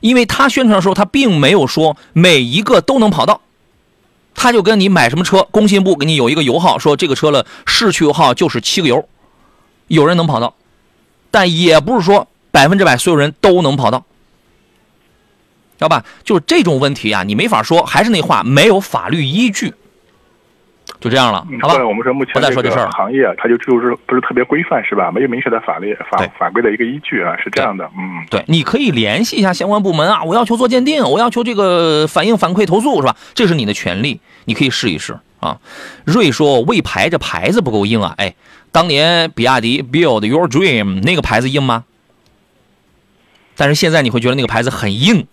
因为他宣传的时候，他并没有说每一个都能跑到，他就跟你买什么车，工信部给你有一个油耗，说这个车的市区油耗就是七个油，有人能跑到，但也不是说百分之百所有人都能跑到。知道吧？就是这种问题啊，你没法说。还是那话，没有法律依据，就这样了，好吧？或者我们说目前这事儿行业，它就就是不是特别规范，是吧？没有明确的法律法法规的一个依据啊，是这样的，嗯。对，你可以联系一下相关部门啊，我要求做鉴定，我要求这个反映反馈投诉，是吧？这是你的权利，你可以试一试啊。瑞说魏牌这牌子不够硬啊，哎，当年比亚迪 Build Your Dream 那个牌子硬吗？但是现在你会觉得那个牌子很硬，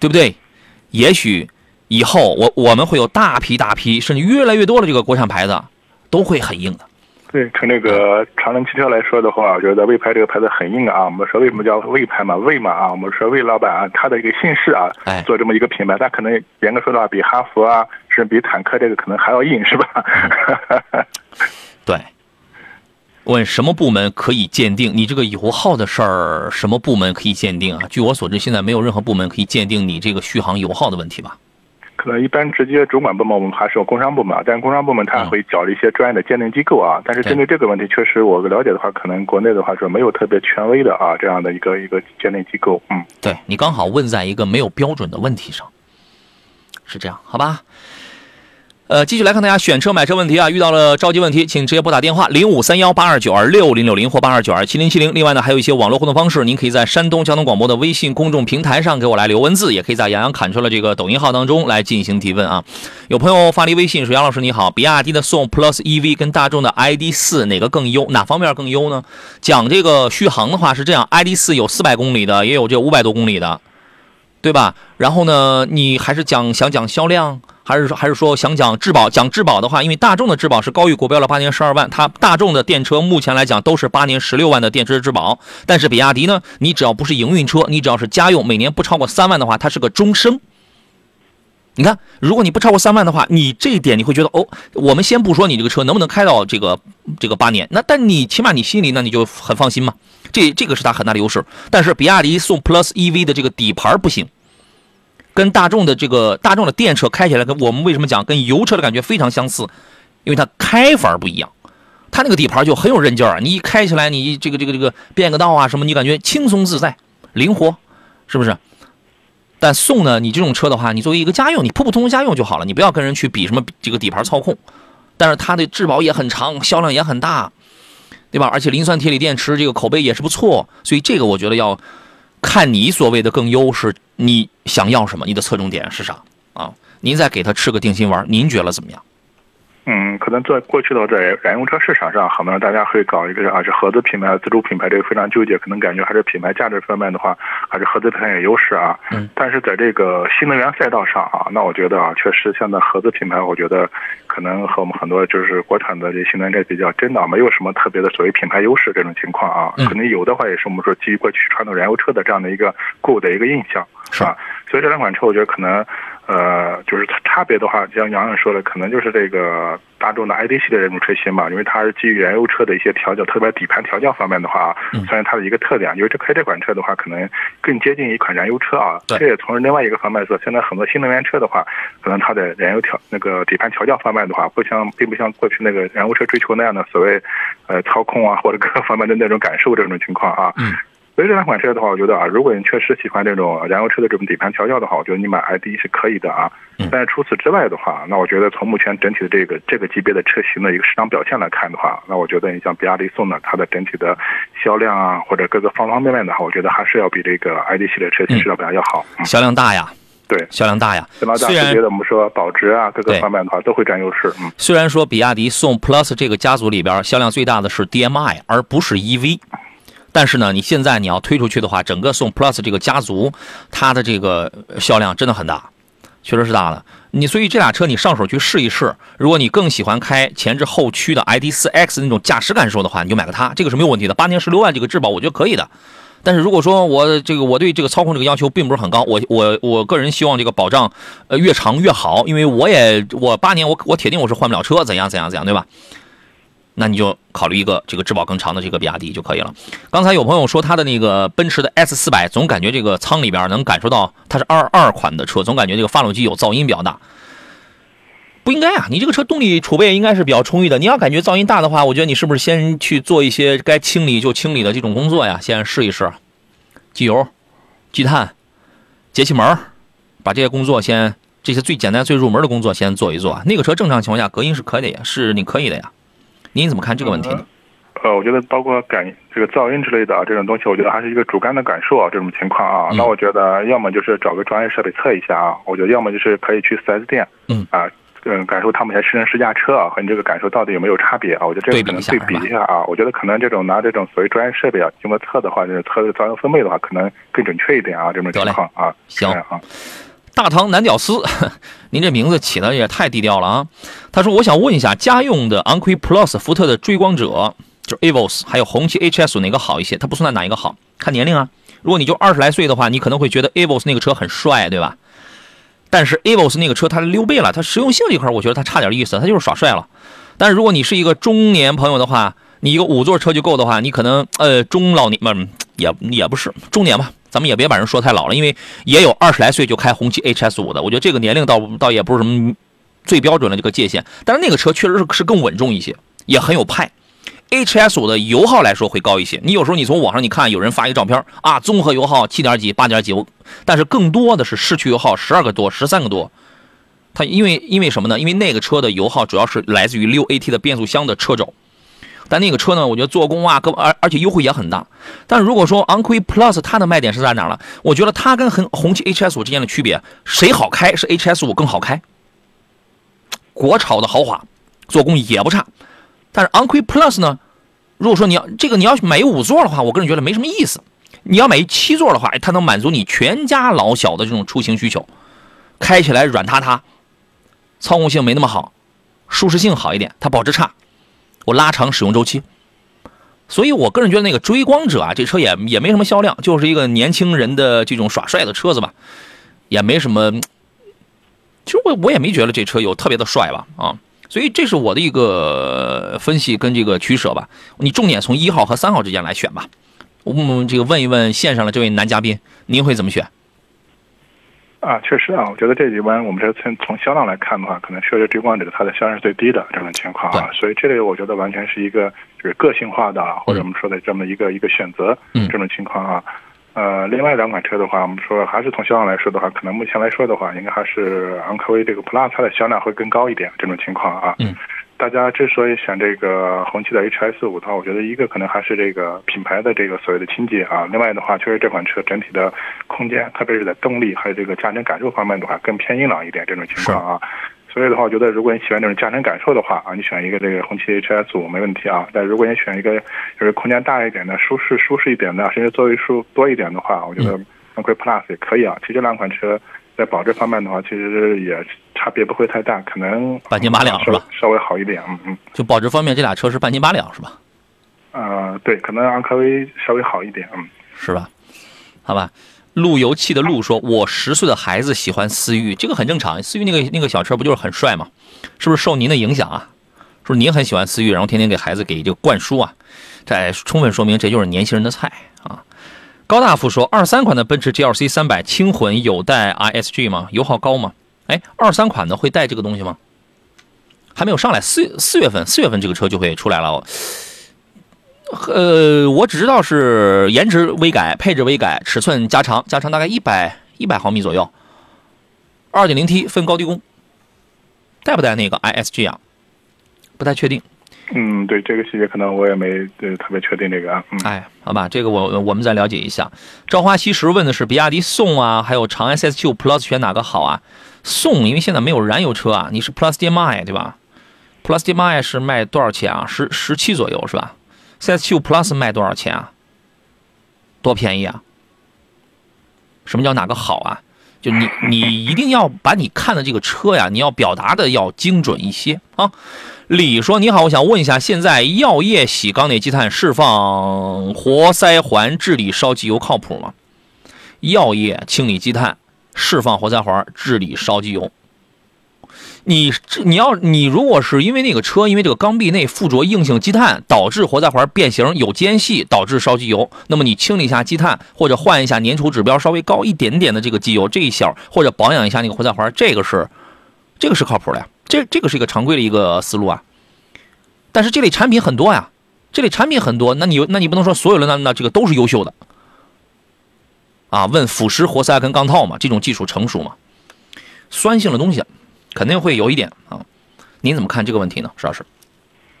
对不对？也许以后我我们会有大批大批，甚至越来越多的这个国产牌子都会很硬的。对，从那个长城汽车来说的话，我觉得魏牌这个牌子很硬啊。我们说为什么叫魏牌嘛？魏嘛啊，我们说魏老板啊，他的一个姓氏啊哎，做这么一个品牌，他可能严格说的话，比哈弗啊，甚至比坦克这个可能还要硬，是吧？对，问什么部门可以鉴定你这个油耗的事儿？什么部门可以鉴定啊？据我所知，现在没有任何部门可以鉴定你这个续航油耗的问题吧？可能一般直接主管部门我们还是有工商部门啊，但是工商部门它会找一些专业的鉴定机构啊。但是针对这个问题，确实我了解的话，可能国内的话是没有特别权威的啊这样的一个一个鉴定机构。嗯，对你刚好问在一个没有标准的问题上，是这样，好吧？呃，继续来看大家选车买车问题啊，遇到了着急问题，请直接拨打电话零五三幺八二九二六零六零或八二九二七零七零。另外呢，还有一些网络互动方式，您可以在山东交通广播的微信公众平台上给我来留文字，也可以在杨洋侃车的这个抖音号当中来进行提问啊。有朋友发来微信说：“杨老师你好，比亚迪的宋 Plus EV 跟大众的 ID 四哪个更优？哪方面更优呢？”讲这个续航的话是这样，ID 四有四百公里的，也有这五百多公里的。对吧？然后呢，你还是讲想讲销量，还是说还是说想讲质保？讲质保的话，因为大众的质保是高于国标的八年十二万，它大众的电车目前来讲都是八年十六万的电池质保，但是比亚迪呢，你只要不是营运车，你只要是家用，每年不超过三万的话，它是个终生。你看，如果你不超过三万的话，你这一点你会觉得哦，我们先不说你这个车能不能开到这个这个八年，那但你起码你心里那你就很放心嘛。这这个是它很大的优势。但是比亚迪宋 Plus EV 的这个底盘不行，跟大众的这个大众的电车开起来跟我们为什么讲跟油车的感觉非常相似，因为它开法不一样。它那个底盘就很有韧劲儿，你一开起来，你这个这个这个变个道啊什么，你感觉轻松自在、灵活，是不是？但宋呢，你这种车的话，你作为一个家用，你普普通通家用就好了，你不要跟人去比什么这个底盘操控。但是它的质保也很长，销量也很大，对吧？而且磷酸铁锂电池这个口碑也是不错，所以这个我觉得要看你所谓的更优势你想要什么，你的侧重点是啥啊？您再给他吃个定心丸，您觉得怎么样？嗯，可能在过去的在燃油车市场上，很多人大家会搞一个啊，是合资品牌、自主品牌，这个非常纠结，可能感觉还是品牌价值方面的话，还是合资品牌有优势啊。嗯。但是在这个新能源赛道上啊，那我觉得啊，确实现在合资品牌，我觉得可能和我们很多就是国产的这新能源车比较，真的没有什么特别的所谓品牌优势这种情况啊。嗯可能有的话，也是我们说基于过去传统燃油车的这样的一个固有的一个印象，是吧？所以这两款车，我觉得可能。呃，就是差别的话，像杨洋说的，可能就是这个大众的 ID 系列这种车型吧，因为它是基于燃油车的一些调教，特别底盘调教方面的话，嗯算是它的一个特点。因为这开这款车的话，可能更接近一款燃油车啊。对这也从另外一个方面说，现在很多新能源车的话，可能它的燃油调那个底盘调教方面的话，不像并不像过去那个燃油车追求那样的所谓呃操控啊或者各方面的那种感受这种情况啊。嗯。所以这两款车的话，我觉得啊，如果你确实喜欢这种燃油车的这种底盘调教的话，我觉得你买 ID 是可以的啊。嗯但是除此之外的话，那我觉得从目前整体的这个这个级别的车型的一个市场表现来看的话，那我觉得你像比亚迪宋呢，它的整体的销量啊，或者各个方方面面的话，我觉得还是要比这个 ID 系列车型市场表现要好。嗯，销量大呀，对，销量大呀。虽然觉得我们说保值啊，各个方面的话都会占优势。嗯，虽然说比亚迪宋 Plus 这个家族里边销量最大的是 DMI，而不是 EV，但是呢，你现在你要推出去的话，整个宋 Plus 这个家族，它的这个销量真的很大，确实是大的。你所以这俩车你上手去试一试，如果你更喜欢开前置后驱的 ID.4X 那种驾驶感受的话，你就买个它，这个是没有问题的。八年十六万这个质保，我觉得可以的。但是如果说我这个我对这个操控这个要求并不是很高，我我我个人希望这个保障呃越长越好，因为我也我八年我我铁定我是换不了车，怎样怎样怎样，对吧？那你就考虑一个这个质保更长的这个比亚迪就可以了。刚才有朋友说他的那个奔驰的 S 四百，总感觉这个舱里边能感受到它是二二款的车，总感觉这个发动机有噪音比较大。不应该啊，你这个车动力储备应该是比较充裕的。你要感觉噪音大的话，我觉得你是不是先去做一些该清理就清理的这种工作呀？先试一试，机油、积碳，节气门，把这些工作先这些最简单最入门的工作先做一做。那个车正常情况下隔音是可以的呀，是你可以的呀。您怎么看这个问题呢？呃，我觉得包括感这个噪音之类的啊，这种东西，我觉得还是一个主观的感受啊，这种情况啊，嗯那我觉得要么就是找个专业设备测一下啊，我觉得要么就是可以去四 S 店，嗯啊。嗯，感受他们一些试乘试驾车啊，和你这个感受到底有没有差别啊？我觉得这个可能对比一下啊。我觉得可能这种拿这种所谓专业设备啊，经过测的话，就是测这个噪音分贝的话，可能更准确一点啊。这种情况啊，行啊。大唐男屌丝，您这名字起的也太低调了啊！他说：“我想问一下，家用的昂科威 Plus、福特的追光者，就是 Evos，还有红旗 HS 哪个好一些？它不算哪一个好，看年龄啊。如果你就二十来岁的话，你可能会觉得 Evos 那个车很帅，对吧？但是 Evos 那个车它溜背了，它实用性这块我觉得它差点意思，它就是耍帅了。但是如果你是一个中年朋友的话，你一个五座车就够的话，你可能呃中老年嘛、嗯、也也不是中年吧。”咱们也别把人说太老了，因为也有二十来岁就开红旗 HS 五的，我觉得这个年龄倒倒也不是什么最标准的这个界限。但是那个车确实是是更稳重一些，也很有派。HS 五的油耗来说会高一些，你有时候你从网上你看有人发一个照片啊，综合油耗七点几、八点几，但是更多的是市区油耗十二个多、十三个多。它因为因为什么呢？因为那个车的油耗主要是来自于六 AT 的变速箱的车轴。但那个车呢，我觉得做工啊，各而而且优惠也很大。但如果说昂科威 Plus 它的卖点是在哪了？我觉得它跟红红旗 HS 五之间的区别，谁好开是 HS 五更好开，国潮的豪华，做工也不差。但是昂科威 Plus 呢，如果说你要这个你要买五座的话，我个人觉得没什么意思。你要买一七座的话，它能满足你全家老小的这种出行需求，开起来软塌塌，操控性没那么好，舒适性好一点，它保值差。我拉长使用周期，所以我个人觉得那个追光者啊，这车也也没什么销量，就是一个年轻人的这种耍帅的车子吧，也没什么。其实我我也没觉得这车有特别的帅吧啊，所以这是我的一个分析跟这个取舍吧。你重点从一号和三号之间来选吧。我们这个问一问线上的这位男嘉宾，您会怎么选？啊，确实啊，我觉得这几关我们这从从销量来看的话，可能确实追光者它的销量是最低的这种情况啊，所以这里我觉得完全是一个就是个性化的或者我们说的这么一个、嗯、一个选择这种情况啊。呃，另外两款车的话，我们说还是从销量来说的话，可能目前来说的话，应该还是昂科威这个 Plus 它的销量会更高一点这种情况啊。嗯。大家之所以选这个红旗的 HS 五的话，我觉得一个可能还是这个品牌的这个所谓的亲近啊。另外的话，确实这款车整体的空间，特别是在动力还有这个驾乘感受方面的话，更偏硬朗一点这种情况啊。所以的话，我觉得如果你喜欢这种驾乘感受的话啊，你选一个这个红旗 HS 五没问题啊。但如果你选一个就是空间大一点的、舒适舒适一点的，甚至座位数多一点的话，我觉得昂科 Plus 也可以啊。其实这两款车在保值方面的话，其实也差别不会太大，可能半斤八两是吧？稍微好一点，嗯嗯。就保值方面，这俩车是半斤八两是吧？呃，对，可能昂科威稍微好一点，嗯，是吧？好吧。路由器的路说：“我十岁的孩子喜欢思域，这个很正常。思域那个那个小车不就是很帅吗？是不是受您的影响啊？是不是您很喜欢思域，然后天天给孩子给这个灌输啊？这充分说明这就是年轻人的菜啊！”高大夫说：“二三款的奔驰 GLC 三百轻混有带 ISG 吗？油耗高吗？哎，二三款的会带这个东西吗？还没有上来，四四月份四月份这个车就会出来了。”呃，我只知道是颜值微改、配置微改、尺寸加长，加长大概一百一百毫米左右。二点零 T 分高低功，带不带那个 ISG 啊？不太确定。嗯，对这个细节可能我也没呃特别确定这个啊。嗯、哎，好吧，这个我我们再了解一下。朝花夕拾问的是比亚迪宋啊，还有长安 CS75 Plus 选哪个好啊？宋，因为现在没有燃油车啊，你是 Plus DM-i 对吧？Plus DM-i 是卖多少钱啊？十十七左右是吧？CS75 Plus 卖多少钱啊？多便宜啊？什么叫哪个好啊？就你你一定要把你看的这个车呀，你要表达的要精准一些啊。李说：“你好，我想问一下，现在药业洗缸内积碳释放活塞环治理烧机油靠谱吗？药业清理积碳释放活塞环治理烧机油。”你你要你如果是因为那个车，因为这个缸壁内附着硬性积碳，导致活塞环变形有间隙，导致烧机油，那么你清理一下积碳，或者换一下粘稠指标稍微高一点点的这个机油，这一小或者保养一下那个活塞环，这个是这个是靠谱的呀，这这个是一个常规的一个思路啊。但是这类产品很多呀，这类产品很多，那你那你不能说所有的那那这个都是优秀的啊，问腐蚀活塞跟钢套嘛，这种技术成熟嘛？酸性的东西肯定会有一点啊。您怎么看这个问题呢，石老师？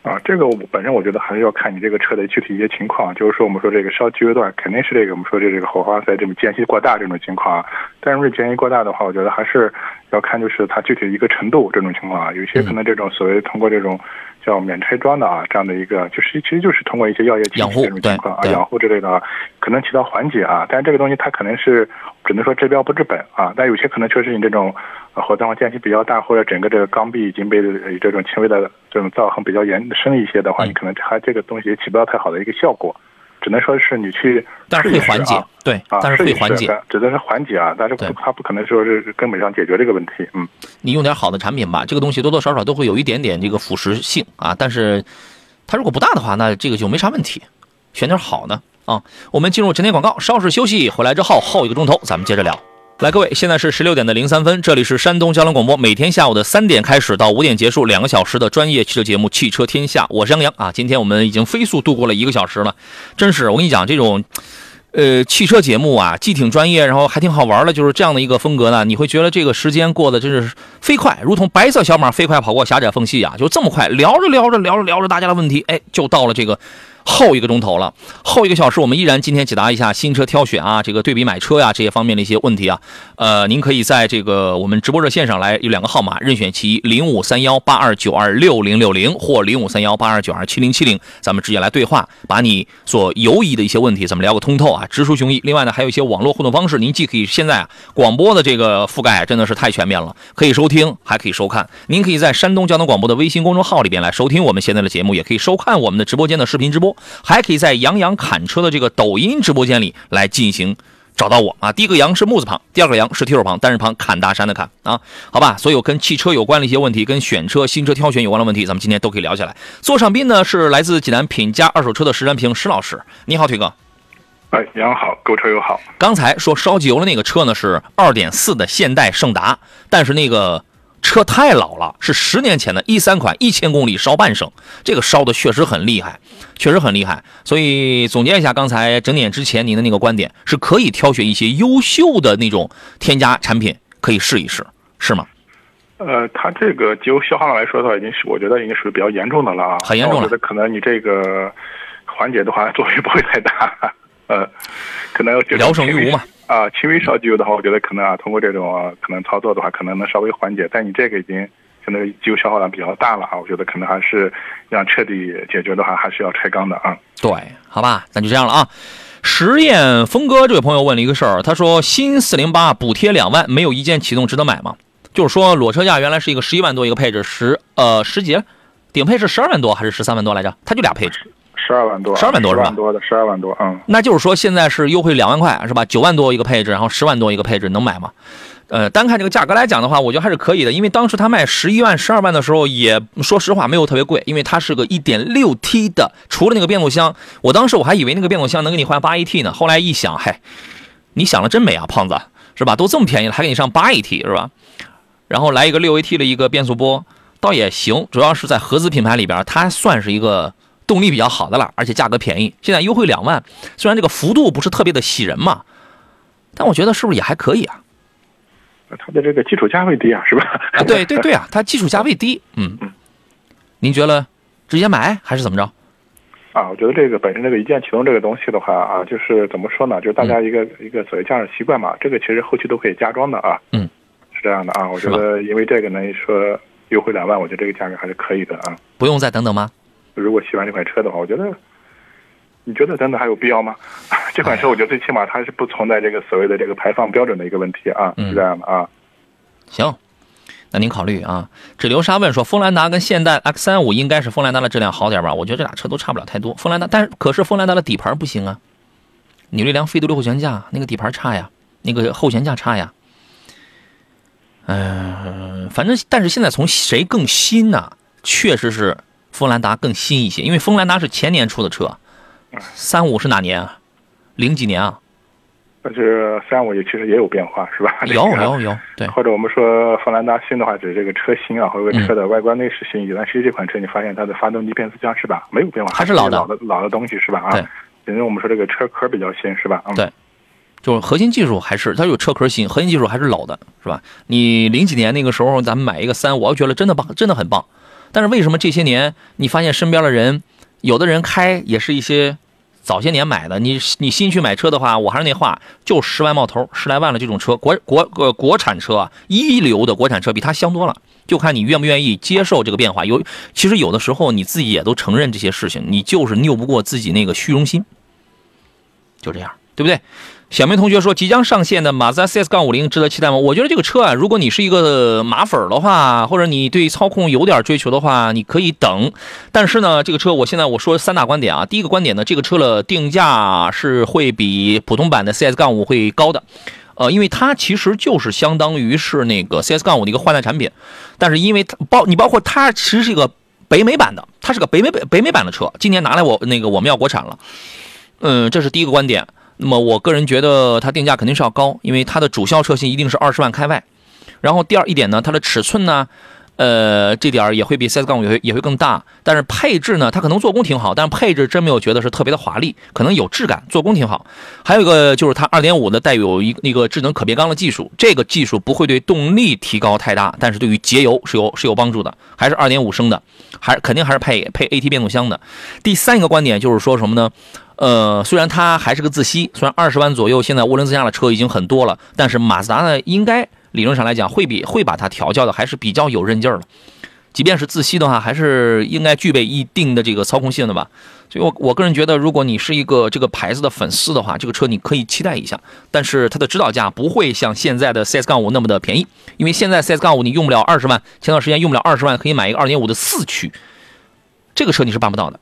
啊，这个我本身我觉得还是要看你这个车的具体一些情况，就是说我们说这个烧机油段肯定是这个我们说这这个火花塞这种间隙过大这种情况啊，但是间隙过大的话，我觉得还是要看就是它具体的一个程度这种情况啊，有些可能这种所谓通过这种叫免拆装的啊这样的一个，就是其实就是通过一些药液养护这种情况啊养护之类的啊，可能起到缓解啊，但是这个东西它可能是只能说治标不治本啊，但有些可能确实你这种。火灾间隙比较大，或者整个这个缸壁已经被这种轻微的这种造痕比较严深一些的话，你可能它这个东西也起不到太好的一个效果，只能说是你去但是会缓解，对，但是会缓解，只能是缓解啊，但是它不可能说是根本上解决这个问题，嗯，你用点好的产品吧，这个东西多多少少都会有一点点这个腐蚀性啊，但是它如果不大的话，那这个就没啥问题，选点好的啊。我们进入整点广告，稍事休息，回来之后后一个钟头咱们接着聊。来，各位，现在是十六点的零三分，这里是山东交通广播，每天下午的三点开始到五点结束，两个小时的专业汽车节目《汽车天下》，我是杨洋啊。今天我们已经飞速度过了一个小时了，真是我跟你讲，这种，呃，汽车节目啊，既挺专业，然后还挺好玩的，就是这样的一个风格呢，你会觉得这个时间过得真是飞快，如同白色小马飞快跑过狭窄缝隙啊，就这么快，聊着聊着聊着聊着，大家的问题，哎，就到了这个。后一个钟头了，后一个小时，我们依然今天解答一下新车挑选啊，这个对比买车呀这些方面的一些问题啊。呃，您可以在这个我们直播热线上来有两个号码，任选其一，零五三幺八二九二六零六零或零五三幺八二九二七零七零，咱们直接来对话，把你所犹疑的一些问题咱们聊个通透啊，直抒胸臆。另外呢，还有一些网络互动方式，您既可以现在啊广播的这个覆盖真的是太全面了，可以收听，还可以收看。您可以在山东交通广播的微信公众号里边来收听我们现在的节目，也可以收看我们的直播间的视频直播。还可以在杨洋侃车的这个抖音直播间里来进行找到我啊。第一个杨是木字旁，第二个杨是提手旁，单人旁，侃大山的侃啊。好吧，所有跟汽车有关的一些问题，跟选车、新车挑选有关的问题，咱们今天都可以聊起来。座上宾呢是来自济南品家二手车的石占平石老师，你好，腿哥。哎，杨好，购车友好。刚才说烧机油的那个车呢是二点四的现代胜达，但是那个。车太老了，是十年前的一三款，一千公里烧半升，这个烧的确实很厉害，确实很厉害。所以总结一下，刚才整点之前您的那个观点，是可以挑选一些优秀的那种添加产品，可以试一试，是吗？呃，它这个就消耗量来说的话，已经是我觉得已经属于比较严重的了啊，很严重了。我觉得可能你这个缓解的话 作用不会太大，呃，可能聊胜于无嘛。啊，轻微烧机油的话，我觉得可能啊，通过这种可能操作的话，可能能稍微缓解。但你这个已经现在机油消耗量比较大了啊，我觉得可能还是要彻底解决的话，还是要拆缸的啊。对，好吧，那就这样了啊。实验峰哥这位朋友问了一个事儿，他说新四零八补贴两万，没有一键启动，值得买吗？就是说裸车价原来是一个十一万多一个配置，十呃十几，顶配是十二万多还是十三万多来着？它就俩配置。十二万多，十二万多是吧？多的十二万多，嗯，那就是说现在是优惠两万块是吧？九万多一个配置，然后十万多一个配置，能买吗？呃，单看这个价格来讲的话，我觉得还是可以的，因为当时它卖十一万、十二万的时候，也说实话没有特别贵，因为它是个一点六 T 的，除了那个变速箱，我当时我还以为那个变速箱能给你换八 AT 呢，后来一想，嗨，你想的真美啊，胖子，是吧？都这么便宜了，还给你上八 AT 是吧？然后来一个六 AT 的一个变速波，倒也行，主要是在合资品牌里边，它算是一个。动力比较好的了，而且价格便宜，现在优惠两万，虽然这个幅度不是特别的喜人嘛，但我觉得是不是也还可以啊？它的这个基础价位低啊，是吧？啊，对对对啊，它基础价位低，嗯嗯。您觉得直接买还是怎么着？啊，我觉得这个本身这个一键启动这个东西的话啊，就是怎么说呢？就是大家一个一个所谓驾驶习惯嘛，这个其实后期都可以加装的啊。嗯，是这样的啊，我觉得因为这个呢，说优惠两万，我觉得这个价格还是可以的啊。不用再等等吗？如果喜欢这款车的话，我觉得，你觉得真的还有必要吗？这款车我觉得最起码它是不存在这个所谓的这个排放标准的一个问题啊，是这样的啊。行，那您考虑啊。只流沙问说，锋兰达跟现代 X 三五应该是锋兰达的质量好点吧？我觉得这俩车都差不了太多。锋兰达，但是可是锋兰达的底盘不行啊，扭力梁非独立后悬架那个底盘差呀，那个后悬架差呀。嗯，反正但是现在从谁更新呢？确实是。锋兰达更新一些，因为锋兰达是前年出的车，三五是哪年啊？零几年啊？但是三五也其实也有变化，是吧？有有有，对。或者我们说锋兰达新的话，指这个车型啊，或者车的外观内饰新一些。但其实这款车你发现它的发动机、变速箱是吧，没有变化，还是老的老的老的东西是吧？啊，对。因为我们说这个车壳比较新是吧？对。就是核心技术还是它有车壳新，核心技术还是老的，是吧？你零几年那个时候咱们买一个三，我觉得真的棒，真的很棒。但是为什么这些年你发现身边的人，有的人开也是一些早些年买的，你你新去买车的话，我还是那话，就十万冒头，十来万的这种车，国国呃国产车啊，一流的国产车比它香多了，就看你愿不愿意接受这个变化。有其实有的时候你自己也都承认这些事情，你就是拗不过自己那个虚荣心，就这样，对不对？小明同学说，即将上线的马自达 CS 杠五零值得期待吗？我觉得这个车啊，如果你是一个马粉的话，或者你对操控有点追求的话，你可以等。但是呢，这个车我现在我说三大观点啊。第一个观点呢，这个车的定价是会比普通版的 CS 杠五会高的，呃，因为它其实就是相当于是那个 CS 杠五的一个换代产品。但是因为它包你包括它其实是一个北美版的，它是个北美北北美版的车，今年拿来我那个我们要国产了。嗯，这是第一个观点。那么我个人觉得它定价肯定是要高，因为它的主销车型一定是二十万开外。然后第二一点呢，它的尺寸呢，呃，这点也会比 CS 杠五也会也会更大。但是配置呢，它可能做工挺好，但是配置真没有觉得是特别的华丽，可能有质感，做工挺好。还有一个就是它二点五的带有一那个智能可变缸的技术，这个技术不会对动力提高太大，但是对于节油是有是有帮助的。还是二点五升的，还肯定还是配配 AT 变速箱的。第三一个观点就是说什么呢？呃，虽然它还是个自吸，虽然二十万左右，现在涡轮增压的车已经很多了，但是马自达呢，应该理论上来讲会比会把它调教的还是比较有韧劲儿了。即便是自吸的话，还是应该具备一定的这个操控性的吧。所以我我个人觉得，如果你是一个这个牌子的粉丝的话，这个车你可以期待一下。但是它的指导价不会像现在的 CS 杠五那么的便宜，因为现在 CS 杠五你用不了二十万，前段时间用不了二十万可以买一个二点五的四驱，这个车你是办不到的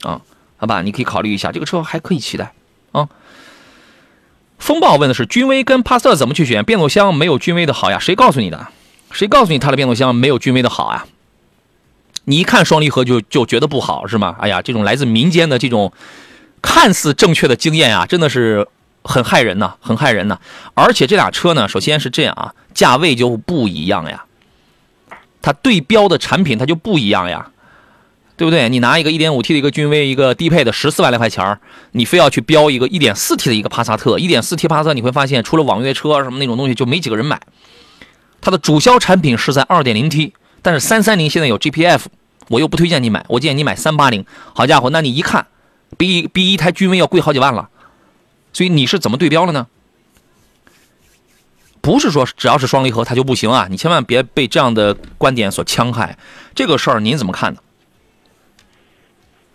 啊。好吧，你可以考虑一下，这个车还可以期待啊。风暴问的是君威跟帕萨特怎么去选？变速箱没有君威的好呀？谁告诉你的？谁告诉你它的变速箱没有君威的好啊？你一看双离合就就觉得不好是吗？哎呀，这种来自民间的这种看似正确的经验啊，真的是很害人呐，很害人呐。而且这俩车呢，首先是这样啊，价位就不一样呀，它对标的产品它就不一样呀。对不对？你拿一个 1.5T 的一个君威，一个低配的十四万来块钱你非要去标一个 1.4T 的一个帕萨特，1.4T 帕萨特你会发现，除了网约车什么那种东西，就没几个人买。它的主销产品是在 2.0T，但是330现在有 GPF，我又不推荐你买，我建议你买380。好家伙，那你一看，比比一台君威要贵好几万了。所以你是怎么对标了呢？不是说只要是双离合它就不行啊！你千万别被这样的观点所戕害。这个事儿您怎么看呢？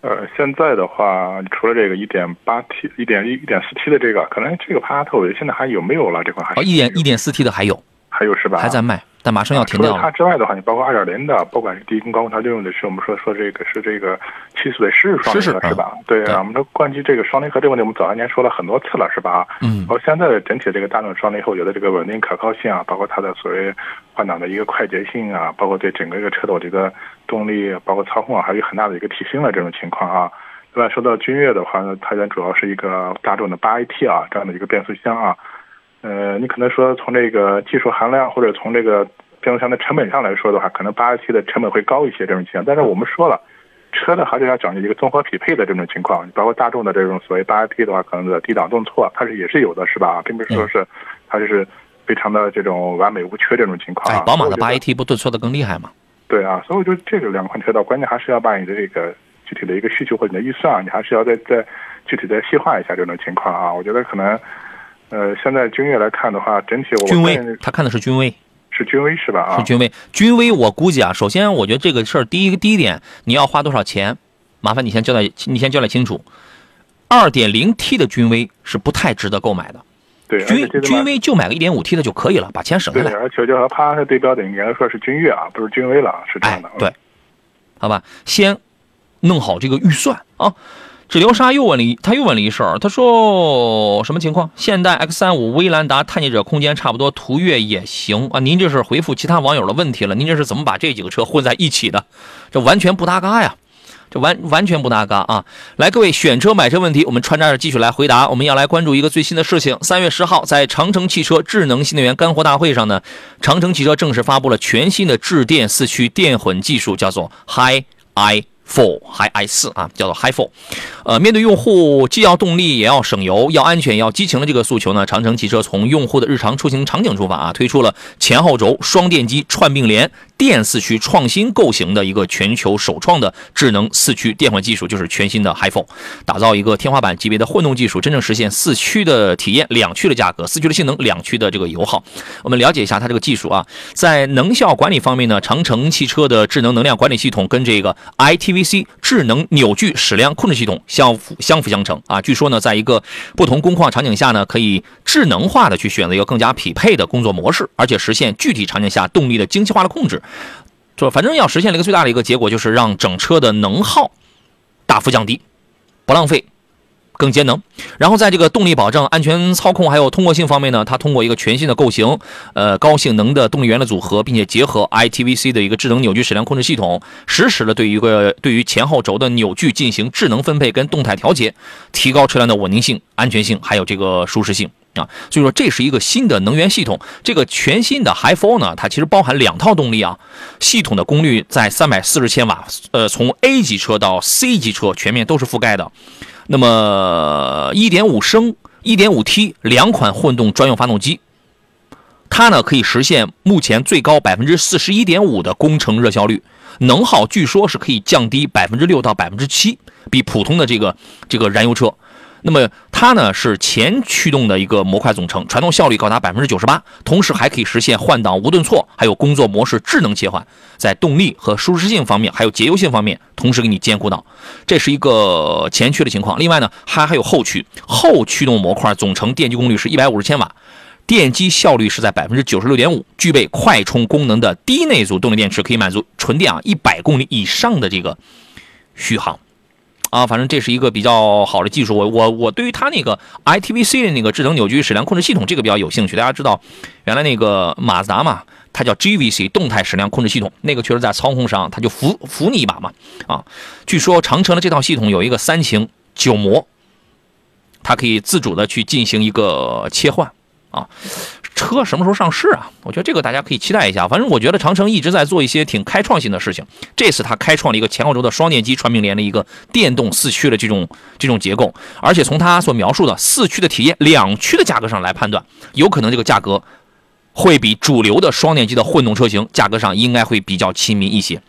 呃，现在的话，除了这个一点八 T、一点一、一点四 T 的这个，可能这个帕萨特我觉得现在还有没有了？这款还哦，一点一点四 T 的还有，还有是吧？还在卖，但马上要停掉了。除了它之外的话，你包括二点零的，不管是低功高功，它用的是我们说说这个是这个七速的湿式双离合是吧？对啊，我们说关于这个双离合这个问题，我们早些年说了很多次了是吧？嗯。然后现在的整体这个大众双离合，我觉得这个稳定可靠性啊，包括它的所谓换挡的一个快捷性啊，包括对整个一个车的这个动力，包括操控啊，还有很大的一个提升的这种情况啊。另外说到君越的话呢，它主要是一个大众的八 AT 啊这样的一个变速箱啊，呃，你可能说从这个技术含量或者从这个变速箱的成本上来说的话，可能八 AT 的成本会高一些这种情况。但是我们说了，车呢还是要讲究一个综合匹配的这种情况，包括大众的这种所谓八 AT 的话，可能的低档顿挫它是也是有的，是吧？并不是说是它就是非常的这种完美无缺这种情况。哎，宝马的八 AT 不顿挫的更厉害吗？对啊，所以我觉得这个两款车的关键还是要把你的这个。具体的一个需求或者你的预算，你还是要再再具体再细化一下这种情况啊。我觉得可能，呃，现在君越来看的话，整体我君威他看的是君威，是君威是吧？啊，是君威。君威我估计啊，首先我觉得这个事儿，第一个第一点，你要花多少钱？麻烦你先交代，你先交代清楚。二点零 T 的君威是不太值得购买的。对，君君威就买个一点五 T 的就可以了，把钱省下来。而且就和帕萨特对标的，应该说是君越啊，不是君威了，是这样的。对，好吧，先。弄好这个预算啊！纸流沙又问了一，他又问了一事儿，他说什么情况？现代 X 三五、威兰达、探界者空间差不多，途岳也行啊。您这是回复其他网友的问题了？您这是怎么把这几个车混在一起的？这完全不搭嘎呀！这完完全不搭嘎啊！来，各位选车买车问题，我们穿插着继续来回答。我们要来关注一个最新的事情：三月十号，在长城汽车智能新能源干货大会上呢，长城汽车正式发布了全新的智电四驱电混技术，叫做 Hi i。Four 还 i 四啊，叫做 Hi Four。呃，面对用户既要动力也要省油、要安全、要激情的这个诉求呢，长城汽车从用户的日常出行场景出发啊，推出了前后轴双电机串并联电四驱创新构型的一个全球首创的智能四驱电混技术，就是全新的 Hi Four，打造一个天花板级别的混动技术，真正实现四驱的体验、两驱的价格、四驱的性能、两驱的这个油耗。我们了解一下它这个技术啊，在能效管理方面呢，长城汽车的智能能量管理系统跟这个 I T VC 智能扭矩矢量控制系统相辅相辅相成啊。据说呢，在一个不同工况场景下呢，可以智能化的去选择一个更加匹配的工作模式，而且实现具体场景下动力的精细化的控制。就反正要实现了一个最大的一个结果，就是让整车的能耗大幅降低，不浪费。更节能，然后在这个动力保证、安全操控还有通过性方面呢，它通过一个全新的构型，呃，高性能的动力源的组合，并且结合 ITVC 的一个智能扭矩矢量控制系统，实时的对一个对于前后轴的扭矩进行智能分配跟动态调节，提高车辆的稳定性、安全性还有这个舒适性啊。所以说这是一个新的能源系统。这个全新的 HIFOR 呢，它其实包含两套动力啊，系统的功率在三百四十千瓦，呃，从 A 级车到 C 级车全面都是覆盖的。那么，一点五升、一点五 T 两款混动专用发动机，它呢可以实现目前最高百分之四十一点五的工程热效率，能耗据说是可以降低百分之六到百分之七，比普通的这个这个燃油车。那么它呢是前驱动的一个模块总成，传动效率高达百分之九十八，同时还可以实现换挡无顿挫，还有工作模式智能切换，在动力和舒适性方面，还有节油性方面，同时给你兼顾到，这是一个前驱的情况。另外呢，它还有后驱，后驱动模块总成电机功率是一百五十千瓦，电机效率是在百分之九十六点五，具备快充功能的低内阻动力电池，可以满足纯电啊一百公里以上的这个续航。啊，反正这是一个比较好的技术。我我我对于它那个 ITVC 的那个智能扭矩矢量控制系统这个比较有兴趣。大家知道，原来那个马自达嘛，它叫 GVC 动态矢量控制系统，那个确实在操控上它就扶扶你一把嘛。啊，据说长城的这套系统有一个三擎九模，它可以自主的去进行一个切换。啊，车什么时候上市啊？我觉得这个大家可以期待一下。反正我觉得长城一直在做一些挺开创性的事情。这次它开创了一个前后轴的双电机串并联的一个电动四驱的这种这种结构，而且从它所描述的四驱的体验、两驱的价格上来判断，有可能这个价格会比主流的双电机的混动车型价格上应该会比较亲民一些，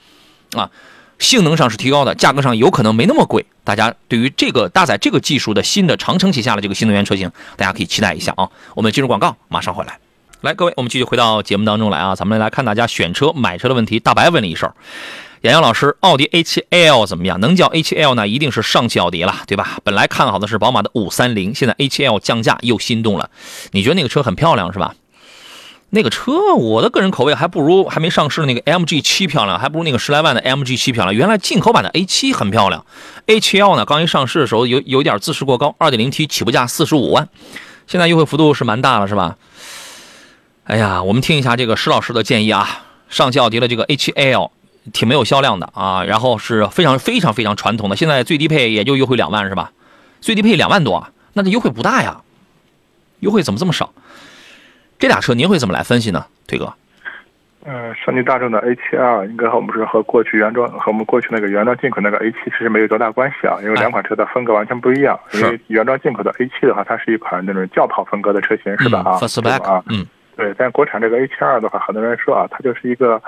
啊。性能上是提高的，价格上有可能没那么贵。大家对于这个搭载这个技术的新的长城旗下的这个新能源车型，大家可以期待一下啊！我们进入广告，马上回来。来，各位，我们继续回到节目当中来啊！咱们来看大家选车买车的问题。大白问了一声，杨洋老师，奥迪 A7L 怎么样？能叫 A7L 呢一定是上汽奥迪了，对吧？本来看好的是宝马的五三零，现在 A7L 降价又心动了。你觉得那个车很漂亮是吧？那个车，我的个人口味还不如还没上市的那个 MG 七漂亮，还不如那个十来万的 MG 七漂亮。原来进口版的 A 七很漂亮，A7L 呢刚一上市的时候有有点自视过高，2.0T 起步价四十五万，现在优惠幅度是蛮大了，是吧？哎呀，我们听一下这个石老师的建议啊，上汽奥迪的这个 A7L 挺没有销量的啊，然后是非常非常非常传统的，现在最低配也就优惠两万是吧？最低配两万多，那这优惠不大呀，优惠怎么这么少？这俩车您会怎么来分析呢，推哥？嗯，上汽大众的 A7L 应该和我们是和过去原装和我们过去那个原装进口那个 A7 其实没有多大关系啊，因为两款车的风格完全不一样。因为原装进口的 A7 的话，它是一款那种轿跑风格的车型，是吧？啊，Fastback 啊，嗯，对。但国产这个 A7L 的话，很多人说啊，它就是一个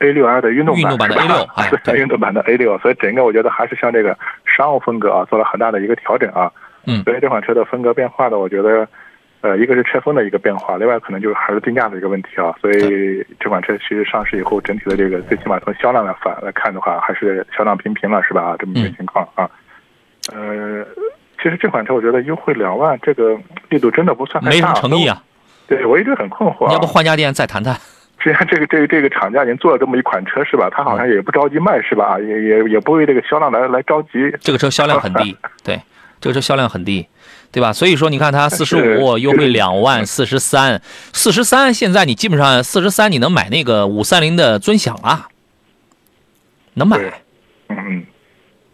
A6L 的运动版，运动版的 A6，哎，对，运动版的 A6，所以整个我觉得还是向这个商务风格啊做了很大的一个调整啊。嗯，所以这款车的风格变化的，我觉得。呃，一个是车风的一个变化，另外可能就是还是定价的一个问题啊。所以这款车其实上市以后，整体的这个最起码从销量来反来看的话，还是销量平平了，是吧？啊，这么一个情况啊。呃，其实这款车我觉得优惠两万，这个力度真的不算太大。没什么诚意啊。对，我一直很困惑。要不换家店再谈谈？既然这个这个这个厂家已经做了这么一款车，是吧？他好像也不着急卖，是吧？也也也不为这个销量来来着急。这个车销量很低，对，这个车销量很低。对吧？所以说，你看它 四十五优惠两万，四十三，四十三。现在你基本上四十三，你能买那个五三零的尊享啊？能买？嗯。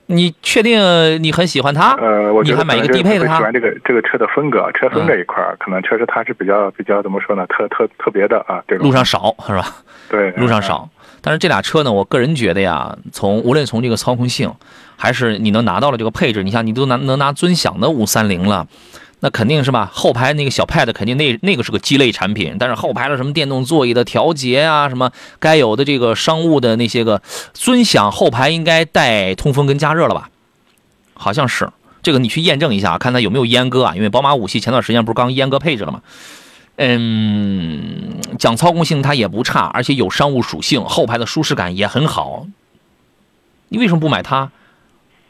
你确定你很喜欢它？呃，我你还买一个低配的？喜欢这个这个车的风格，车风这一块可能确实它是比较比较怎么说呢？特特特别的啊，这种路上少是吧？对，路上少。但是这俩车呢，我个人觉得呀，从无论从这个操控性，还是你能拿到了这个配置，你像你都拿能拿尊享的五三零了，那肯定是吧？后排那个小 Pad 肯定那那个是个鸡肋产品，但是后排的什么电动座椅的调节啊，什么该有的这个商务的那些个尊享后排应该带通风跟加热了吧？好像是这个，你去验证一下，看它有没有阉割啊？因为宝马五系前段时间不是刚阉割配置了吗？嗯，讲操控性它也不差，而且有商务属性，后排的舒适感也很好。你为什么不买它，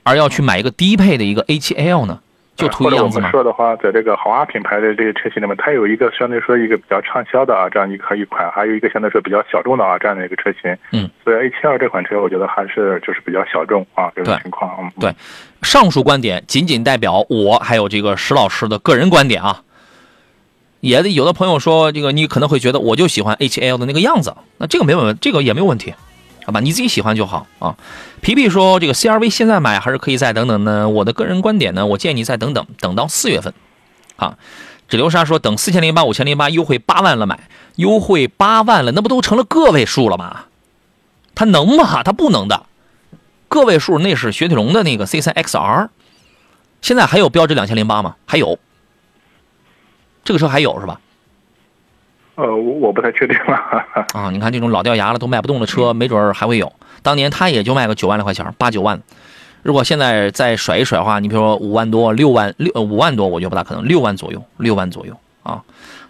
而要去买一个低配的一个 A7L 呢？就图一样子或者我们吗？说的话，在这个豪华品牌的这个车型里面，它有一个相对说一个比较畅销的啊这样一款一款，还有一个相对说比较小众的啊这样的一个车型。嗯，所以 A7L 这款车，我觉得还是就是比较小众啊这种情况。嗯，对上述观点仅仅代表我还有这个石老师的个人观点啊。也有的朋友说，这个你可能会觉得我就喜欢 H L 的那个样子，那这个没问，这个也没有问题，好吧？你自己喜欢就好啊。皮皮说，这个 C R V 现在买还是可以再等等呢？我的个人观点呢，我建议你再等等，等到四月份，啊。指流沙说，等四千零八、五千零八优惠八万了买，优惠八万了，那不都成了个位数了吗？它能吗？它不能的。个位数那是雪铁龙的那个 C 3 XR，现在还有标致两千零八吗？还有，这个车还有是吧？呃，我我不太确定了。啊，你看这种老掉牙了都卖不动的车，没准儿还会有。当年它也就卖个九万来块钱，八九万。如果现在再甩一甩的话，你比如说五万多、六万、六五万多，我觉得不大可能，六万左右，六万左右啊。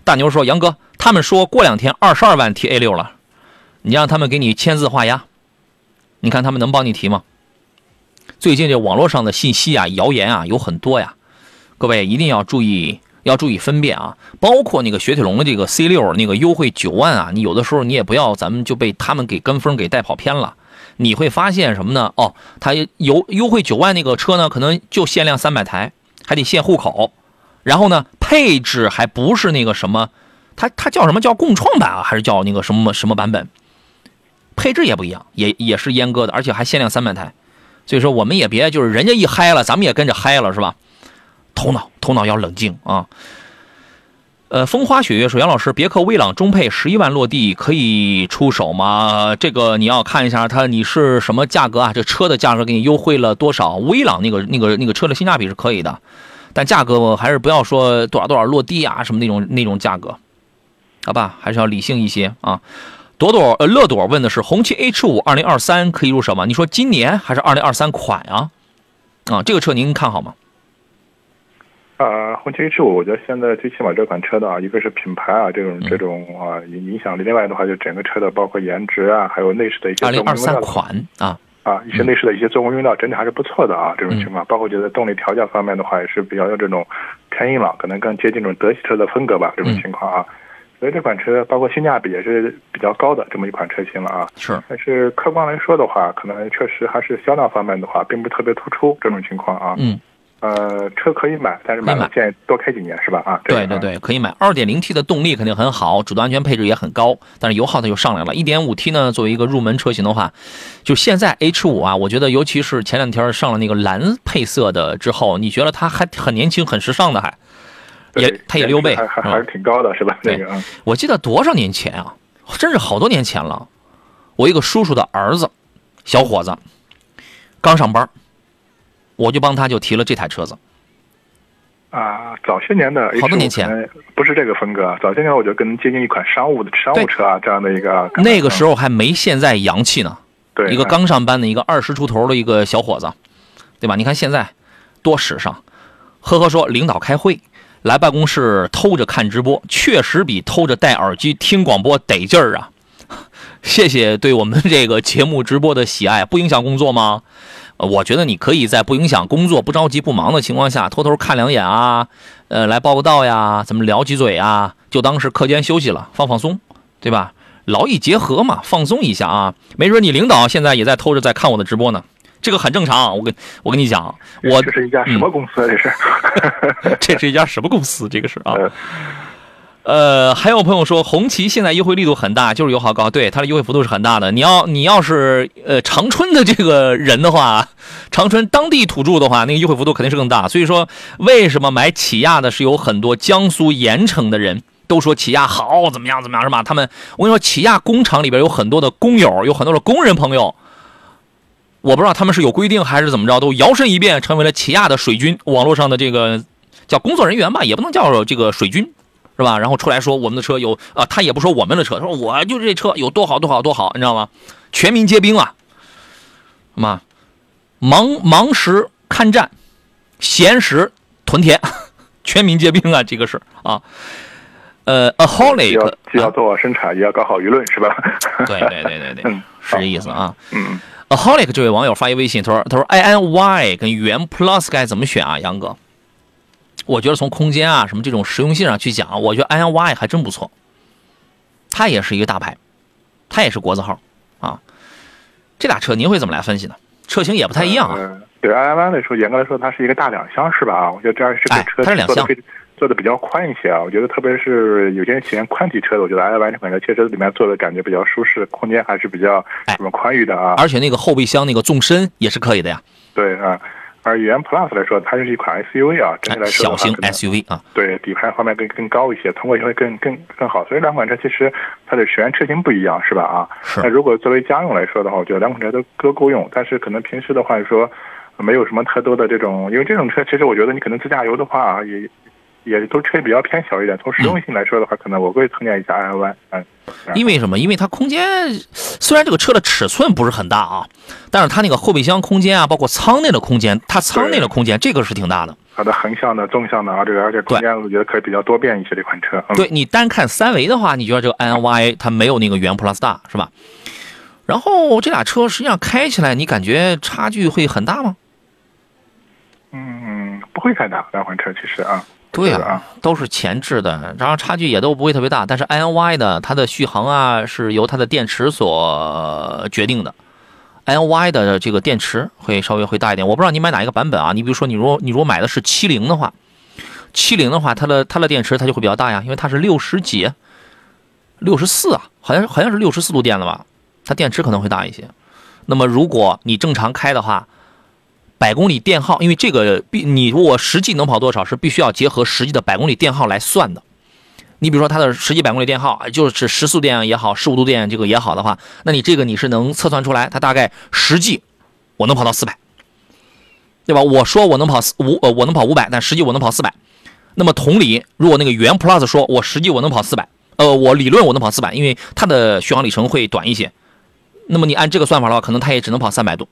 大牛说：“杨哥，他们说过两天二十二万提 A 六了，你让他们给你签字画押，你看他们能帮你提吗？”最近这网络上的信息啊、谣言啊有很多呀，各位一定要注意，要注意分辨啊。包括那个雪铁龙的这个 C 六那个优惠九万啊，你有的时候你也不要咱们就被他们给跟风给带跑偏了。你会发现什么呢？哦，它优优惠九万那个车呢，可能就限量三百台，还得限户口，然后呢，配置还不是那个什么，它它叫什么叫共创版啊，还是叫那个什么什么版本？配置也不一样，也也是阉割的，而且还限量三百台。所以说，我们也别就是人家一嗨了，咱们也跟着嗨了，是吧？头脑头脑要冷静啊。呃，风花雪月说：“杨老师，别克威朗中配十一万落地可以出手吗？这个你要看一下它你是什么价格啊？这车的价格给你优惠了多少？威朗那个那个那个车的性价比是可以的，但价格还是不要说多少多少落地啊什么那种那种价格，好吧？还是要理性一些啊。”朵朵呃，乐朵问的是红旗 H 五二零二三可以入手吗？你说今年还是二零二三款啊？啊，这个车您看好吗？啊，红旗 H 五，我觉得现在最起码这款车的啊，一个是品牌啊，这种嗯这种啊影影响力，另外的话就整个车的包括颜值啊，还有内饰的一些二零二三做工用料的款啊，啊，一些内饰的一些做工用料整体还是不错的啊，这种嗯情况，包括觉得动力调教方面的话，也是比较有这种偏硬朗，可能更接近这种德系车的风格吧，这种嗯情况啊。所以这款车包括性价比也是比较高的这么一款车型了啊。是但是客观来说的话，可能确实还是销量方面的话，并不特别突出这种情况啊。嗯，呃，车可以买，但是买买了建议多开几年是吧？啊，对对对，可以买。二点零 T 的动力肯定很好，主动安全配置也很高，但是油耗它就上来了。一点五 T 呢，作为一个入门车型的话，就现在 H 五啊，我觉得尤其是前两天上了那个蓝配色的之后，你觉得它还很年轻、很时尚的还。也它也溜背还还还是挺高的，是吧？对这个啊，我记得多少年前啊，真是好多年前了。我一个叔叔的儿子，小伙子，刚上班，我就帮他就提了这台车子。啊，早些年的好多年前不是这个风格，早些年我觉得更接近一款商务的商务车啊，这样的一个那个时候还没现在洋气呢，对啊一个刚上班的一个二十出头的一个小伙子，对吧？你看现在多时尚。呵呵说，领导开会来办公室偷着看直播，确实比偷着戴耳机听广播得劲儿啊！谢谢对我们这个节目直播的喜爱，不影响工作吗？呃我觉得你可以在不影响工作、不着急、不忙的情况下，偷偷看两眼啊，呃，来报个到呀，咱们聊几嘴啊，就当是课间休息了，放放松，对吧？劳逸结合嘛，放松一下啊。没准你领导现在也在偷着在看我的直播呢，这个很正常。我跟我跟你讲，我这是一家什么公司啊？这是 这是一家什么公司？这个是啊呃。还有朋友说红旗现在优惠力度很大，就是油耗高，对它的优惠幅度是很大的。你要你要是呃长春的这个人的话，长春当地土著的话，那个优惠幅度肯定是更大。所以说，为什么买起亚的是有很多江苏盐城的人都说起亚好，怎么样怎么样是吧？他们我跟你说，起亚工厂里边有很多的工友，有很多的工人朋友，我不知道他们是有规定还是怎么着，都摇身一变成为了起亚的水军，网络上的这个叫工作人员吧，也不能叫这个水军。是吧？然后出来说我们的车有啊，他也不说我们的车，他说我就这车有多好多好多好，你知道吗？全民皆兵啊，嘛，忙忙时看战，闲时屯田，全民皆兵啊，这个是啊。呃，a holic 既要做好生产，也要搞好舆论，是吧？对对对对对，是这意思啊。嗯，a holic 这位网友发一微信，他说他说 i n y 跟元 plus 该怎么选啊，杨哥？我觉得从空间啊什么这种实用性上去讲，我觉得 i n y 还真不错。它也是一个大牌，它也是国字号啊。这俩车您会怎么来分析呢？车型也不太一样啊。对 i n y 来说，严格来说它是一个大两厢是吧？啊，我觉得这样是个车它是两厢做的比较宽一些啊。我觉得特别是有些人喜欢宽体车的，我觉得 i n y 这款车确实里面做的感觉比较舒适，空间还是比较哎什么宽裕的啊。而且那个后备箱那个纵深也是可以的呀。对啊。而元 Plus 来说，它就是一款 SUV 啊，整体来说小型 SUV 啊，对底盘方面更更高一些，通过性会更更更好。所以两款车其实它的选车型不一样，是吧？啊，是那如果作为家用来说的话，我觉得两款车都都够用。但是可能平时的话说，没有什么太多的这种，因为这种车其实我觉得你可能自驾游的话也。也都车比较偏小一点，从实用性来说的话，可能我会推荐一下 i y 嗯。因为什么？因为它空间虽然这个车的尺寸不是很大啊，但是它那个后备箱空间啊，包括舱内的空间，它舱内的空间这个是挺大的。它的横向的、纵向的啊，这个而且空间我觉得可以比较多变一些。这款车，嗯、对你单看三维的话，你觉得这个 i n y 它没有那个元 Plus 大是吧？然后这俩车实际上开起来，你感觉差距会很大吗？嗯，不会太大，两款车其实啊。对、啊，都是前置的，然后差距也都不会特别大。但是 i n y 的它的续航啊是由它的电池所决定的，i n y 的这个电池会稍微会大一点。我不知道你买哪一个版本啊？你比如说你如果你如果买的是七零的话，七零的话它的它的电池它就会比较大呀，因为它是六十几，六十四啊，好像好像是六十四度电了吧，它电池可能会大一些。那么如果你正常开的话，百公里电耗，因为这个必你如果实际能跑多少是必须要结合实际的百公里电耗来算的。你比如说它的实际百公里电耗就是时速电也好，十五度电这个也好的话，那你这个你是能测算出来，它大概实际我能跑到四百，对吧？我说我能跑四五呃我能跑五百，但实际我能跑四百。那么同理，如果那个元 Plus 说我实际我能跑四百，呃我理论我能跑四百，因为它的续航里程会短一些。那么你按这个算法的话，可能它也只能跑三百多。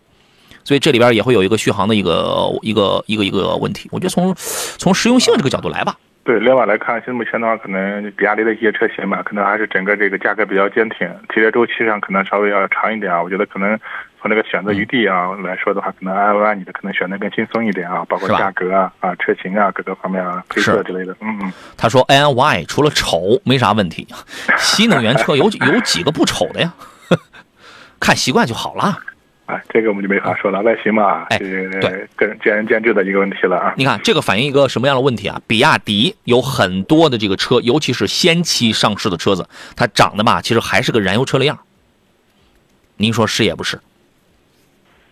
所以这里边也会有一个续航的一个一个一个一个问题。我觉得从从实用性这个角度来吧。对，另外来看，现在目前的话，可能比亚迪的一些车型吧，可能还是整个这个价格比较坚挺，提车周期上可能稍微要长一点啊。我觉得可能从这个选择余地啊来说的话，可能 i y 你的可能选的更轻松一点啊，包括价格啊、啊车型啊各个方面啊、配色之类的。嗯嗯。他说 n y 除了丑没啥问题，新能源车有有几个不丑的呀？看习惯就好了。啊，这个我们就没法说了，外形嘛，哎，对，个人见仁见智的一个问题了啊。你看，这个反映一个什么样的问题啊？比亚迪有很多的这个车，尤其是先期上市的车子，它长得嘛，其实还是个燃油车的样。您说是也不是？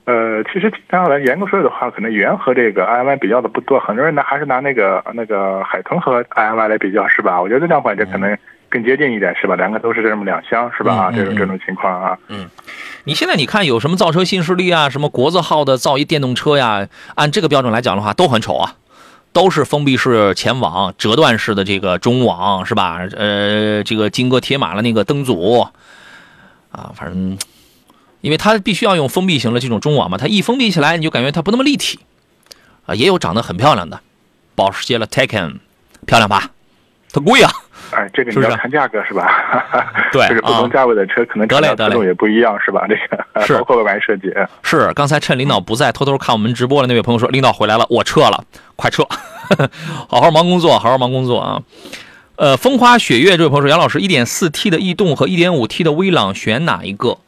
呃，其实当然严格说的话，可能元和这个 i y 比较的不多，很多人呢还是拿那个那个海豚和 i y 来比较，是吧？我觉得这两款车可能更接近一点，是吧？两个都是这么两厢，是吧？啊、嗯，这种这种情况啊。嗯，你现在你看有什么造车新势力啊，什么国字号的造一电动车呀？按这个标准来讲的话，都很丑啊，都是封闭式前网、折断式的这个中网，是吧？呃，这个金戈铁马的那个灯组啊，反正。因为它必须要用封闭型的这种中网嘛，它一封闭起来，你就感觉它不那么立体，啊，也有长得很漂亮的，保时捷的 Taycan，漂亮吧？它贵啊！哎，这个你要看价格是吧？对，就 是不同价位的车可能得嘞得嘞也不一样是吧？这个是 包括外观设计。是，刚才趁领导不在，偷偷看我们直播的那位朋友说，领导回来了，我撤了，快撤，好好忙工作，好好忙工作啊！呃，风花雪月这位朋友说，杨老师一点四 T 的逸动和一点五 T 的威朗选哪一个？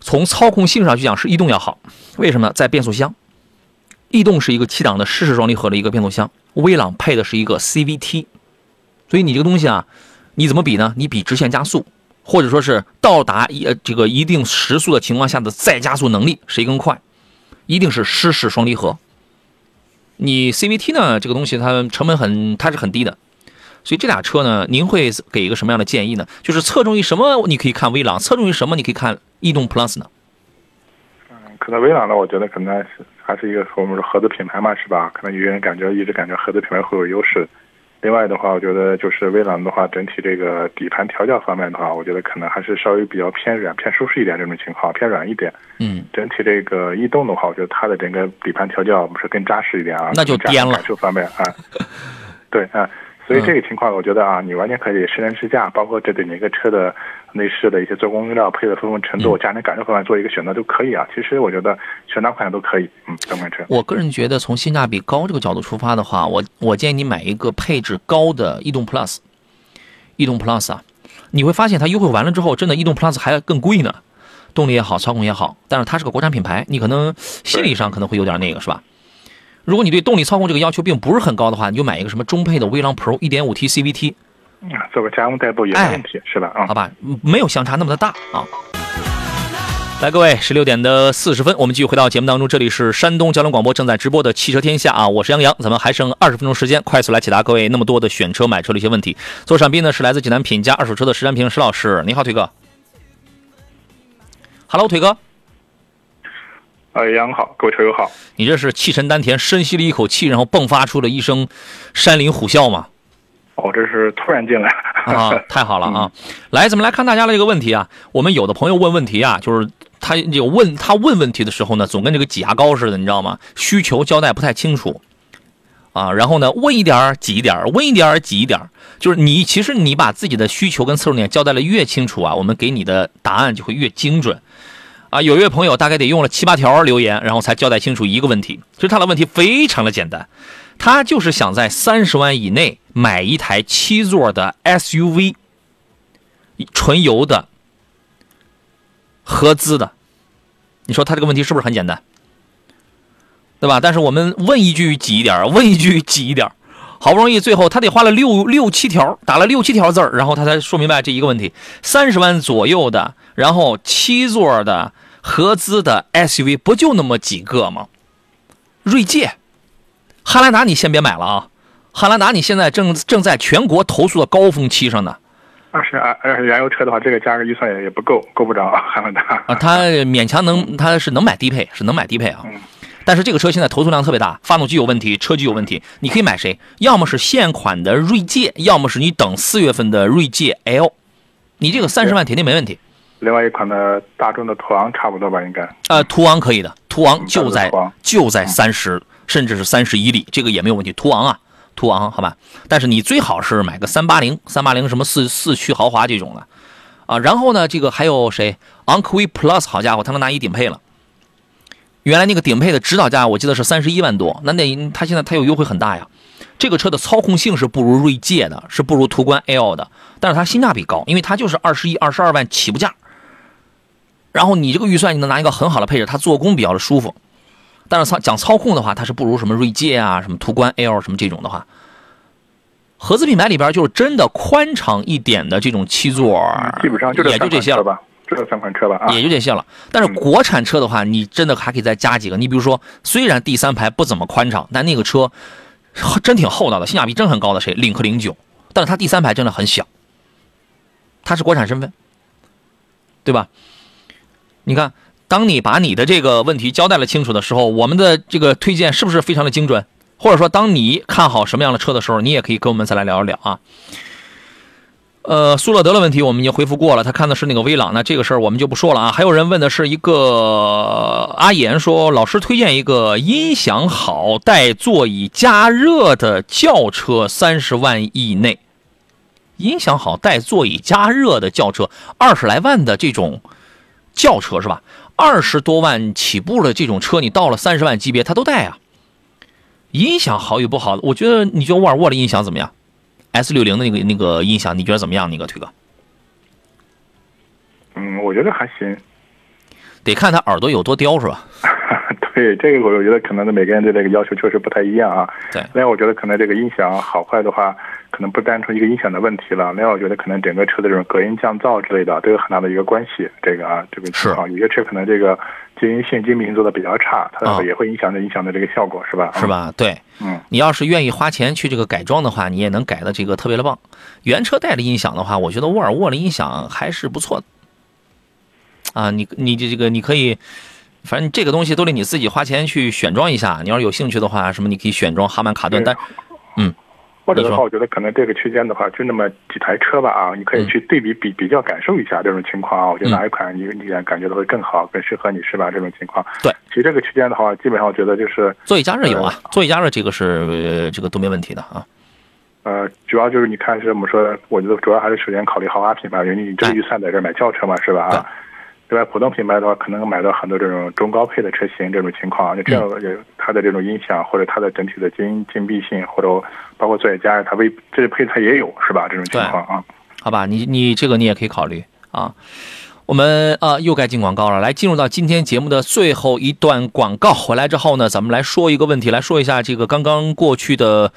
从操控性上去讲，是逸动要好，为什么呢？在变速箱，逸动是一个七档的湿式双离合的一个变速箱，威朗配的是一个 CVT，所以你这个东西啊，你怎么比呢？你比直线加速，或者说是到达一呃这个一定时速的情况下的再加速能力，谁更快？一定是湿式双离合。你 CVT 呢，这个东西它成本很，它是很低的，所以这俩车呢，您会给一个什么样的建议呢？就是侧重于什么？你可以看威朗，侧重于什么？你可以看逸动 Plus 呢？嗯可能威朗呢，我觉得可能还是还是一个我们说合资品牌嘛，是吧？可能有些人感觉一直感觉合资品牌会有优势。另外的话，我觉得就是威朗的话，整体这个底盘调教方面的话，我觉得可能还是稍微比较偏软、偏舒适一点这种情况，偏软一点。嗯，整体这个逸动的话，我觉得它的整个底盘调教不是更扎实一点啊，那就颠了感受方面啊，对啊。所以这个情况，我觉得啊，你完全可以试乘试驾，包括这对每个车的内饰的一些做工用料、配的丰富程度、驾乘感受方面做一个选择都可以啊。其实我觉得选哪款都可以，嗯，这款车。我个人觉得，从性价比高这个角度出发的话，我我建议你买一个配置高的逸动 Plus。逸动 Plus 啊，你会发现它优惠完了之后，真的逸动 Plus 还更贵呢，动力也好，操控也好，但是它是个国产品牌，你可能心理上可能会有点那个，是吧？如果你对动力操控这个要求并不是很高的话，你就买一个什么中配的威朗 Pro 1.5T CVT，啊，做个家用代步也没问题，是吧？啊，好吧，没有相差那么的大啊。来，各位，十六点的四十分，我们继续回到节目当中，这里是山东交通广播正在直播的汽车天下啊，我是杨洋，咱们还剩二十分钟时间，快速来解答各位那么多的选车买车的一些问题。做上宾呢是来自济南品家二手车的石占平石老师，你好，腿哥。Hello，腿哥。呃，杨好，各位车友好。你这是气沉丹田，深吸了一口气，然后迸发出了一声山林虎啸吗？哦，这是突然进来啊，太好了啊！来，咱们来看大家的这个问题啊。我们有的朋友问问题啊，就是他有问他问问题的时候呢，总跟这个挤牙膏似的，你知道吗？需求交代不太清楚啊。然后呢，问一点儿挤一点儿，问一点儿挤一点儿，就是你其实你把自己的需求跟侧重点交代的越清楚啊，我们给你的答案就会越精准。啊，有一位朋友大概得用了七八条留言，然后才交代清楚一个问题。其实他的问题非常的简单，他就是想在三十万以内买一台七座的 SUV，纯油的，合资的。你说他这个问题是不是很简单？对吧？但是我们问一句挤一点，问一句挤一点，好不容易最后他得花了六六七条，打了六七条字儿，然后他才说明白这一个问题：三十万左右的，然后七座的。合资的 SUV 不就那么几个吗？锐界、汉兰达你先别买了啊！汉兰达你现在正正在全国投诉的高峰期上呢。二是二二是燃油车的话，这个价格预算也也不够，够不着汉兰达啊。它勉强能，他是能买低配，是能买低配啊。但是这个车现在投诉量特别大，发动机有问题，车机有问题。你可以买谁？要么是现款的锐界，要么是你等四月份的锐界 L。你这个三十万肯定没问题。另外一款的大众的途昂差不多吧，应该。呃，途昂可以的，途昂就在就在三十，甚至是三十一里，这个也没有问题。途昂啊，途昂，好吧。但是你最好是买个三八零，三八零什么四四驱豪华这种的，啊。然后呢，这个还有谁？昂科威 Plus，好家伙，他能拿一顶配了。原来那个顶配的指导价我记得是三十一万多，那那它现在它有优惠很大呀。这个车的操控性是不如锐界的，是不如途观 L 的，但是它性价比高，因为它就是二十一、二十二万起步价。然后你这个预算，你能拿一个很好的配置，它做工比较的舒服，但是操讲操控的话，它是不如什么锐界啊、什么途观 L 什么这种的话，合资品牌里边就是真的宽敞一点的这种七座，基本上就也就这些了吧，就这三款车吧啊，也就这些了。但是国产车的话，你真的还可以再加几个。你比如说，虽然第三排不怎么宽敞，但那个车真挺厚道的，性价比真很高的。谁？领克零九，但是它第三排真的很小，它是国产身份，对吧？你看，当你把你的这个问题交代了清楚的时候，我们的这个推荐是不是非常的精准？或者说，当你看好什么样的车的时候，你也可以跟我们再来聊一聊啊。呃，苏乐德的问题我们已经回复过了，他看的是那个威朗，那这个事儿我们就不说了啊。还有人问的是一个阿言说，老师推荐一个音响好、带座椅加热的轿车，三十万以内，音响好、带座椅加热的轿车，二十来万的这种。轿车是吧？二十多万起步的这种车，你到了三十万级别，它都带啊。音响好与不好，我觉得你觉得沃尔沃的音响怎么样？S 六零的那个那个音响，你觉得怎么样？那个推哥？嗯，我觉得还行。得看他耳朵有多刁是吧？对，这个我觉得可能每个人对这个要求确实不太一样啊。对。另外，我觉得可能这个音响好坏的话。可能不单纯一个音响的问题了，另外我觉得可能整个车的这种隔音降噪之类的都有很大的一个关系。这个啊，这个情况，有些车可能这个经营性、精密性做的比较差，它啊也会影响着影响的这个效果，是吧？是？吧？对，嗯，你要是愿意花钱去这个改装的话，你也能改的这个特别的棒。原车带的音响的话，我觉得沃尔沃的音响还是不错的。啊，你你这这个你可以，反正这个东西都得你自己花钱去选装一下。你要是有兴趣的话，什么你可以选装哈曼卡顿，但你说或者的话，我觉得可能这个区间的话，就那么几台车吧啊，你可以嗯去对比比比较感受一下这种情况啊。我觉得嗯哪一款你你感觉的会更好，更适合你是吧？这种情况。对，其实这个区间的话，基本上我觉得就是座椅加热有啊，座椅加热这个是、呃、这个都没问题的啊。呃，主要就是你看是我们说，我觉得主要还是首先考虑豪华品牌，因为你这个预算在这儿买轿车嘛，是吧？啊。另外，普通品牌的话，可能买到很多这种中高配的车型，这种情况，那这样嗯也它的这种音响或者它的整体的精精闭性，或者包括座椅加热，它微这些配它也有，是吧？这种情况啊。好吧，你你这个你也可以考虑啊。我们啊又该进广告了，来进入到今天节目的最后一段广告。回来之后呢，咱们来说一个问题，来说一下这个刚刚过去的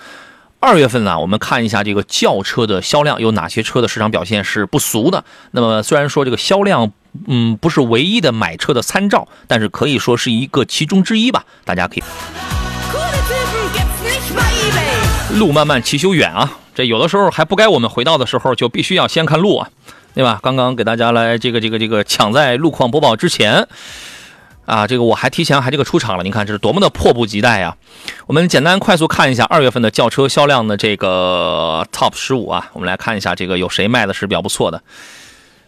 二月份呢，我们看一下这个轿车的销量有哪些车的市场表现是不俗的。那么虽然说这个销量嗯不是唯一的买车的参照，但是可以说是一个其中之一吧。大家可以路漫漫其修远啊，这有的时候还不该我们回到的时候，就必须要先看路啊，对吧？刚刚给大家来这个这个这个抢在路况播报之前。啊，这个我还提前还这个出场了，您看这是多么的迫不及待呀！我们简单快速看一下二月份的轿车销量的这个 Top 十五啊，我们来看一下这个有谁卖的是比较不错的。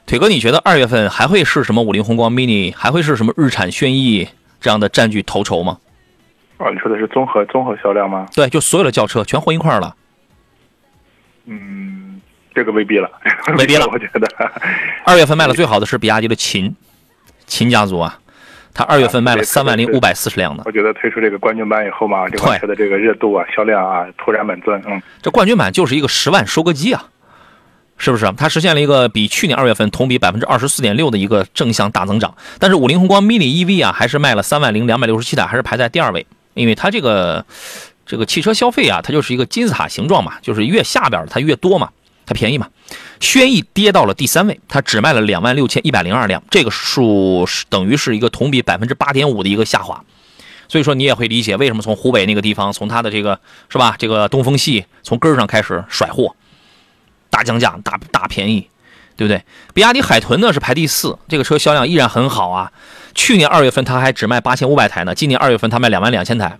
腿哥，你觉得二月份还会是什么五菱宏光 mini，还会是什么日产轩逸这样的占据头筹吗？哦，你说的是综合综合销量吗？对，就所有的轿车全混一块儿了。嗯，这个未必了，未必了 我觉得。二月份卖的最好的是比亚迪的秦，秦家族啊，它二月份卖了对三万零五百四十辆呢。我觉得推出这个冠军版以后嘛，这款车的这个热度啊、销量啊突然猛增，嗯，这冠军版就是一个十万收割机啊，是不是？它实现了一个比去年二月份同比百分之二十四点六的一个正向大增长。但是五菱宏光 mini EV 啊，还是卖了三万零两百六十七台，还是排在第二位，因为它这个这个汽车消费啊，它就是一个金字塔形状嘛，就是越下边它越多嘛，它便宜嘛。轩逸跌到了第三位，它只卖了两万六千一百零二辆，这个数是等于是一个同比百分之八点五的一个下滑。所以说你也会理解为什么从湖北那个地方，从它的这个是吧，这个东风系从根儿上开始甩货，大降价、大大便宜，对不对？比亚迪海豚呢是排第四，这个车销量依然很好啊。去年二月份它还只卖八千五百台呢，今年二月份它卖两万两千台，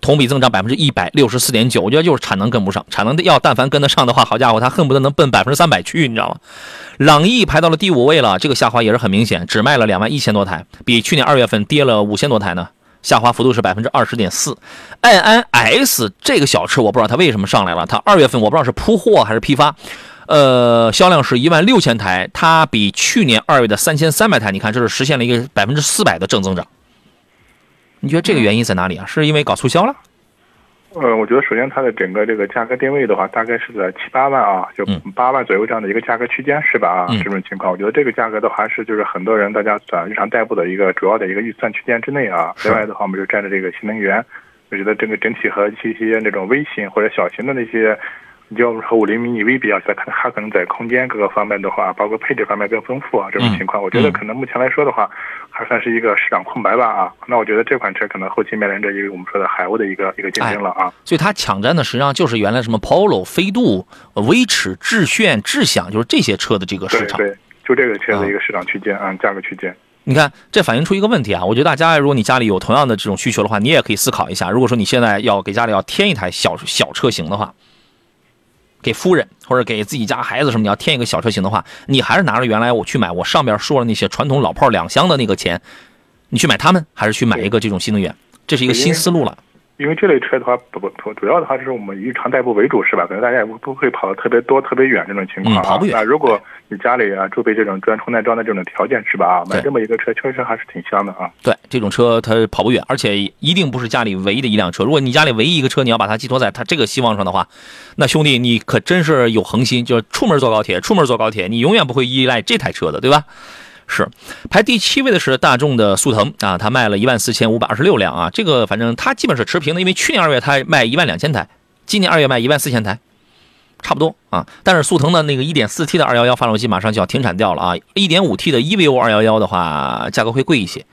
同比增长百分之一百六十四点九。我觉得就是产能跟不上，产能要但凡跟得上的话，好家伙，它恨不得能奔百分之三百去，你知道吗？朗逸排到了第五位了，这个下滑也是很明显，只卖了两万一千多台，比去年二月份跌了五千多台呢。下滑幅度是百分之二十点四，爱安 S 这个小车我不知道它为什么上来了，它二月份我不知道是铺货还是批发，呃，销量是一万六千台，它比去年二月的三千三百台，你看这是实现了一个百分之四百的正增长。你觉得这个原因在哪里啊？是因为搞促销了？呃，我觉得首先它的整个这个价格定位的话，大概是在七八万啊，就嗯八万左右这样的一个价格区间，是吧？啊，嗯这种情况，我觉得这个价格的话是就是很多人大家在日常代步的一个主要的一个预算区间之内啊。另外的话，我们就占着这个新能源，我觉得这个整体和一些那种微型或者小型的那些。你就和五菱迷你 V 比较起来，可能它可能在空间各个方面的话，包括配置方面更丰富啊，这种情况，我觉得可能目前来说的话，还算是一个市场空白吧啊。那我觉得这款车可能后期面临着一个我们说的海鸥的一个一个竞争了啊。所以它抢占的实际上就是原来什么 Polo、飞度、威驰、致炫、智享，就是这些车的这个市场。对对，就这个车的一个市场区间啊，价格区间。你看，这反映出一个问题啊！我觉得大家，如果你家里有同样的这种需求的话，你也可以思考一下。如果说你现在要给家里要添一台小小车型的话，给夫人或者给自己家孩子什么，你要添一个小车型的话，你还是拿着原来我去买我上边说的那些传统老炮两厢的那个钱，你去买他们，还是去买一个这种新能源？这是一个新思路了。因为这类车的话，不不主主要的话就是我们以日常代步为主，是吧？可能大家也不不会跑得特别多、特别远这种情况啊。嗯跑不远那如果你家里啊具备这种专充电桩的这种条件，是吧？啊，买这么一个车确实还是挺香的啊。对，这种车它跑不远，而且一定不是家里唯一的一辆车。如果你家里唯一一个车，你要把它寄托在它这个希望上的话，那兄弟你可真是有恒心，就是出门坐高铁，出门坐高铁，你永远不会依赖这台车的，对吧？是，排第七位的是大众的速腾啊，它卖了一万四千五百二十六辆啊，这个反正它基本是持平的，因为去年二月它卖一万两千台，今年二月卖一万四千台，差不多啊。但是速腾的那个一点四 T 的二幺幺发动机马上就要停产掉了啊，一点五 T 的 EVO 二幺幺的话价格会贵一些。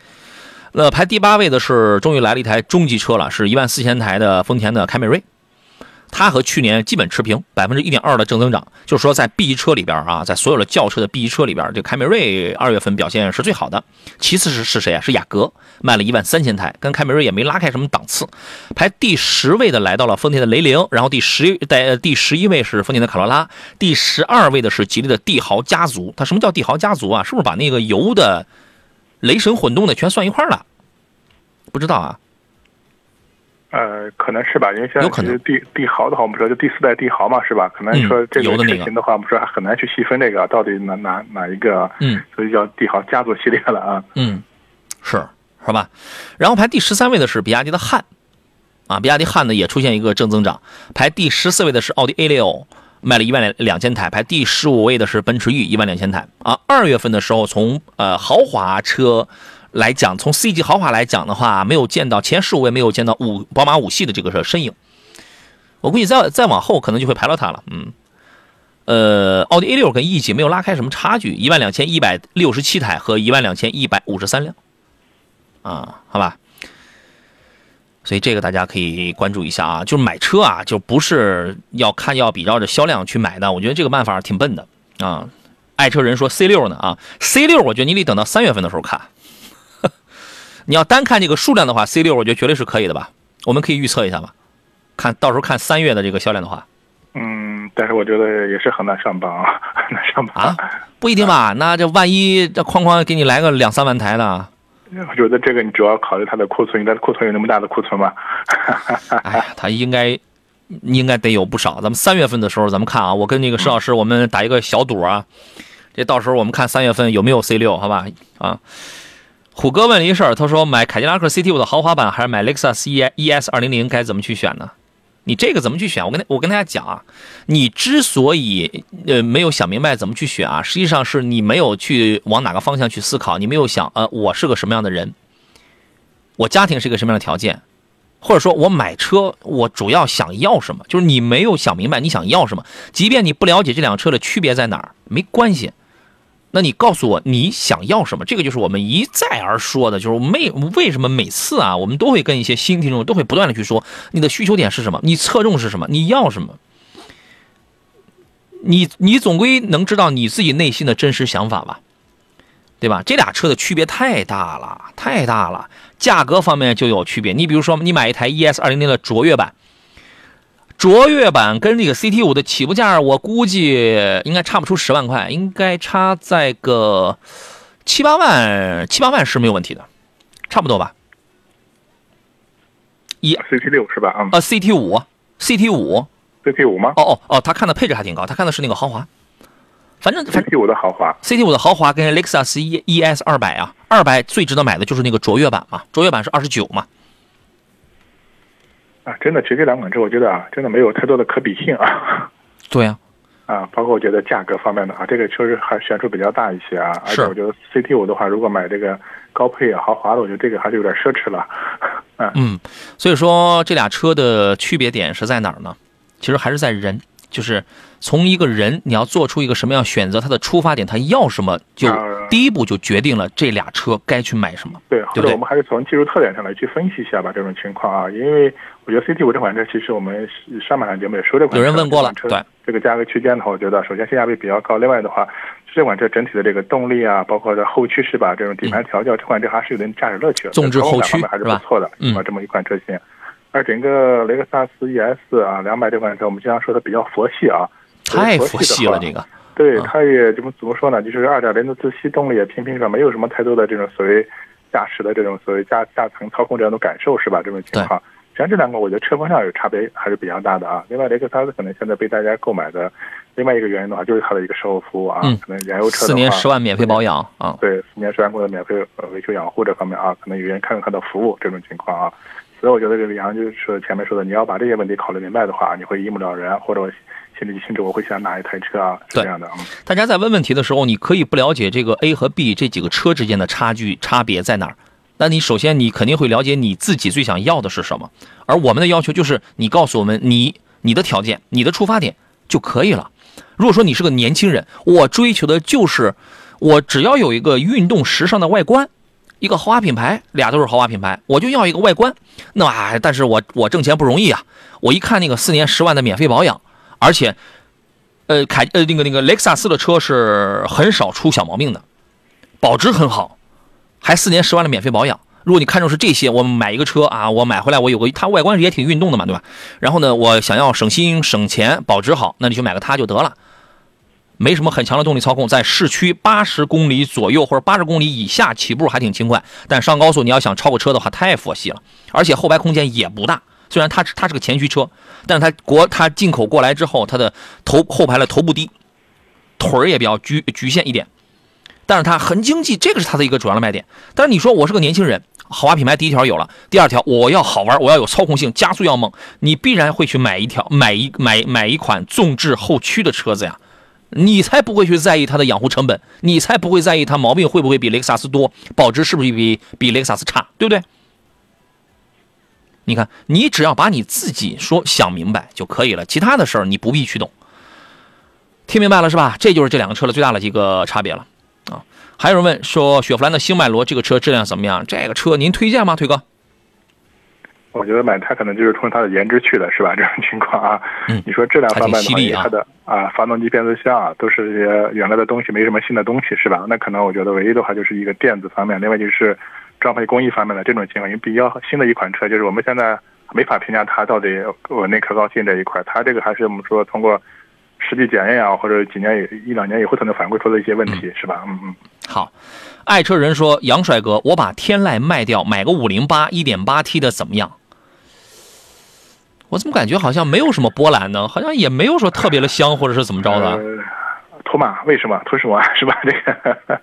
那排第八位的是，终于来了一台中级车了，是一万四千台的丰田的凯美瑞。它和去年基本持平，百分之一点二的正增长。就是说，在 B 级车里边啊，在所有的轿车的 B 级车里边，这凯美瑞二月份表现是最好的。其次是是谁啊？是雅阁，卖了一万三千台，跟凯美瑞也没拉开什么档次。排第十位的来到了丰田的雷凌，然后第十在第十一位是丰田的卡罗拉，第十二位的是吉利的帝豪家族。它什么叫帝豪家族啊？是不是把那个油的、雷神混动的全算一块了？不知道啊。呃，可能是吧，因为现在有可能其实帝帝豪的话，我们说就第四代帝豪嘛，是吧？可能嗯说这个车型的话，我们说还很难去细分这个到底哪哪哪一个，嗯，所以叫帝豪家族系列了啊。嗯，是是吧？然后排第十三位的是比亚迪的汉，啊，比亚迪汉呢也出现一个正增长。排第十四位的是奥迪 A 六，卖了一万两两千台。排第十五位的是奔驰 E 一万两千台。啊，二月份的时候，从呃豪华车来讲，从 C 级豪华来讲的话，没有见到前十五位没有见到五宝马五系的这个身影。我估计再再往后可能就会排到它了，嗯。呃，奥迪 A 六跟 E 级没有拉开什么差距，一万两千一百六十七台和一万两千一百五十三辆。啊，好吧。所以这个大家可以关注一下啊，就是买车啊，就不是要看要比照着销量去买的，我觉得这个办法挺笨的啊。爱车人说 C 六呢啊，C 六我觉得你得等到三月份的时候看。你要单看这个数量的话，C 六我觉得绝对是可以的吧？我们可以预测一下吧，看到时候看三月的这个销量的话嗯，但是我觉得也是很难上榜啊，很难上榜啊。，不一定吧？那这万一这哐哐给你来个两三万台呢，我觉得这个你主要考虑它的库存，你的库存有那么大的库存吗？哎呀，它应该应该得有不少。咱们三月份的时候，咱们看啊，我跟那个石老师，我们打一个小赌啊，这到时候我们看三月份有没有 C 六，好吧？啊，虎哥问了一事儿，他说买凯迪拉克 CT 五的豪华版还是买雷克萨斯 E ES 二零零，该怎么去选呢？你这个怎么去选？我跟我跟大家讲啊，你之所以呃没有想明白怎么去选啊，实际上是你没有去往哪个方向去思考，你没有想呃我是个什么样的人，我家庭是一个什么样的条件，或者说我买车我主要想要什么，就是你没有想明白你想要什么，即便你不了解这辆车的区别在哪儿，没关系。那你告诉我你想要什么？这个就是我们一再而说的，就是没为什么每次啊，我们都会跟一些新听众都会不断的去说你的需求点是什么，你侧重是什么，你要什么。你你总归能知道你自己内心的真实想法吧，对吧？这俩车的区别太大了，太大了，价格方面就有区别。你比如说，你买一台 ES 二零零的卓越版，卓越版跟这个 CT 五的起步价，我估计应该差不出十万块，应该差在个七八万，七八万是没有问题的，差不多吧？一 CT 六是吧？嗯呃，CT 五，CT 五，，CT 五吗哦哦哦，他看的配置还挺高，他看的是那个豪华，反正？CT 五的豪华，CT 五的豪华跟雷克萨斯 E ES 二百啊，二百最值得买的就是那个卓越版嘛，卓越版是二十九嘛，啊，真的，其实这两款车我觉得啊，真的没有太多的可比性啊。对呀、啊，包括我觉得价格方面的话，这个确实还悬殊比较大一些啊。而是且我觉得 CT 五的话，如果买这个高配啊、豪华的，我觉得这个还是有点奢侈了。嗯，嗯，所以说这俩车的区别点是在哪儿呢？其实还是在人，就是从一个人你要做出一个什么样选择，他的出发点，他要什么，就啊第一步就决定了这俩车该去买什么。对，对不对或者我们还是从技术特点上来去分析一下吧，这种情况啊，因为我觉得 CT 五这款车，其实我们上半场节目也说这款车，有人问过了这对这个价格区间的话，我觉得首先性价比比较高，另外的话，这款车整体的这个动力啊，包括这后驱是吧，这种底盘调教，这款车还是有点驾驶乐趣的，纵后驱还是不错的，嗯？这么一款车型。而整个雷克萨斯 ES 啊，两百这款车，我们经常说的比较佛系啊，太佛系了，这个对，啊它也怎么怎么说呢？就是二点零的自吸动力也平平顺，没有什么太多的这种所谓驾驶的这种所谓驾驾乘操控这样的感受，是吧？这种情况，实际上这两个我觉得车风上有差别还是比较大的啊。另外，雷克萨斯可能现在被大家购买的另外一个原因的话，就是它的一个售后服务啊，嗯可能燃油车四年十万免费保养啊，对，四年十万公里的免费呃维修养护这方面啊，可能有人看看它的服务这种情况啊。所以我觉得这个杨就是前面说的，你要把这些问题考虑明白的话，你会一目了然，或者我心里清楚我会想哪一台车啊，是这样的。啊。大家在问问题的时候，你可以不了解这个 A 和 B 这几个车之间的差距差别在哪儿。那你首先你肯定会了解你自己最想要的是什么，而我们的要求就是你告诉我们你你的条件、你的出发点就可以了。如果说你是个年轻人，我追求的就是我只要有一个运动时尚的外观，一个豪华品牌，俩都是豪华品牌，我就要一个外观。那啊，但是我我挣钱不容易啊，我一看那个四年十万的免费保养，而且，呃，凯呃那个那个雷克萨斯的车是很少出小毛病的，保值很好，还四年十万的免费保养。如果你看中是这些，我买一个车啊，我买回来我有个它外观也挺运动的嘛，对吧？然后呢，我想要省心省钱，保值好，那你就买个它就得了。没什么很强的动力操控，在市区八十公里左右或者八十公里以下起步还挺轻快，但上高速你要想超过车的话太佛系了，而且后排空间也不大。虽然它它是个前驱车，但是它国它进口过来之后，它的头后排的头部低，腿儿也比较局局限一点，但是它很经济，这个是它的一个主要的卖点。但是你说我是个年轻人，豪华品牌第一条有了，第二条我要好玩，我要有操控性，加速要猛，你必然会去买一条买一买买一款纵置后驱的车子呀。你才不会去在意它的养护成本，你才不会在意它毛病会不会比雷克萨斯多，保值是不是比比雷克萨斯差，对不对？你看，你只要把你自己说想明白就可以了，其他的事儿你不必去懂。听明白了是吧？这就是这两个车的最大的一个差别了啊！还有人问说，雪佛兰的星迈罗这个车质量怎么样？这个车您推荐吗，腿哥？我觉得买它可能就是冲它的颜值去的，是吧？这种情况啊，嗯你说质量方面的话，它的啊发动机、变速箱啊都是这些原来的东西，没什么新的东西，是吧？那可能我觉得唯一的话就是一个电子方面，另外就是装配工艺方面的这种情况，因为比较新的一款车，就是我们现在没法评价它到底稳定可靠性这一块，它这个还是我们说通过实际检验啊，或者几年一两年以后才能反馈出的一些问题，是吧？嗯嗯。好，爱车人说，杨帅哥，我把天籁卖掉，买个五零八一点八 T 的怎么样？我怎么感觉好像没有什么波澜呢？好像也没有说特别的香，或者是怎么着的？呃，图嘛？为什么？托什么？是吧？这个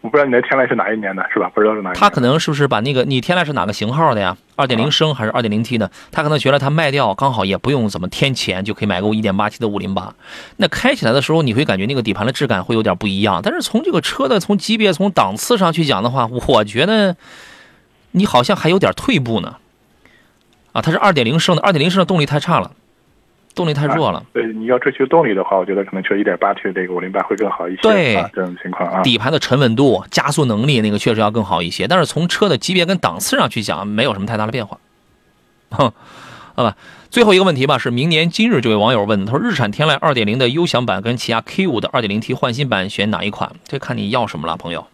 我不知道你的天籁是哪一年的，是吧？不知道是哪一年。他可能是不是把那个你天籁是哪个型号的呀？二点零升还是二点零 T 的？他可能觉得他卖掉刚好也不用怎么添钱，就可以买个一点八 T 的五零八。那开起来的时候，你会感觉那个底盘的质感会有点不一样。但是从这个车的从级别从档次上去讲的话，我觉得你好像还有点退步呢。啊，它是二点零升的，二点零升的动力太差了，动力太弱了。对，你要追求动力的话，我觉得可能确实一点八 T 的这个五零八会更好一些。对啊，这种情况啊。底盘的沉稳度、加速能力那个确实要更好一些，但是从车的级别跟档次上去讲，没有什么太大的变化。哼，好吧。最后一个问题吧，是明年今日这位网友问的，他说日产天籁二点零的优享版跟起亚 K 五的二点零 T 换新版选哪一款？这看你要什么了，朋友。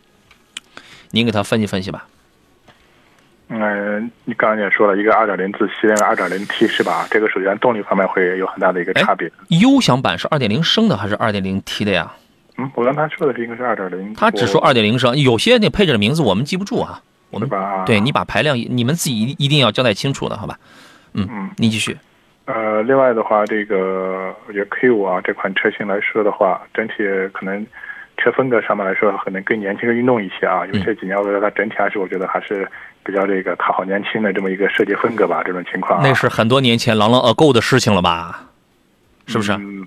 您给他分析分析吧。嗯，你刚才也说了一个二点零自吸，另外 2.0T 是吧？这个首先动力方面会有很大的一个差别。优享版是二点零升的还是二点零 T 的呀？嗯，我刚才说的是应该是2.0。他只说二点零升，有些那配置的名字我们记不住啊。我们把？对你把排量，你们自己一一定要交代清楚的，好吧？嗯嗯，你继续。呃，另外的话，这个我觉得 K 五啊这款车型来说的话，整体可能车风格上面来说，可能更年轻、更运动一些啊。因为这几年我觉得它整体还是我觉得还是比较这个讨好年轻的这么一个设计风格吧，这种情况、啊。那是很多年前朗朗 a go 的事情了吧？是不是？嗯，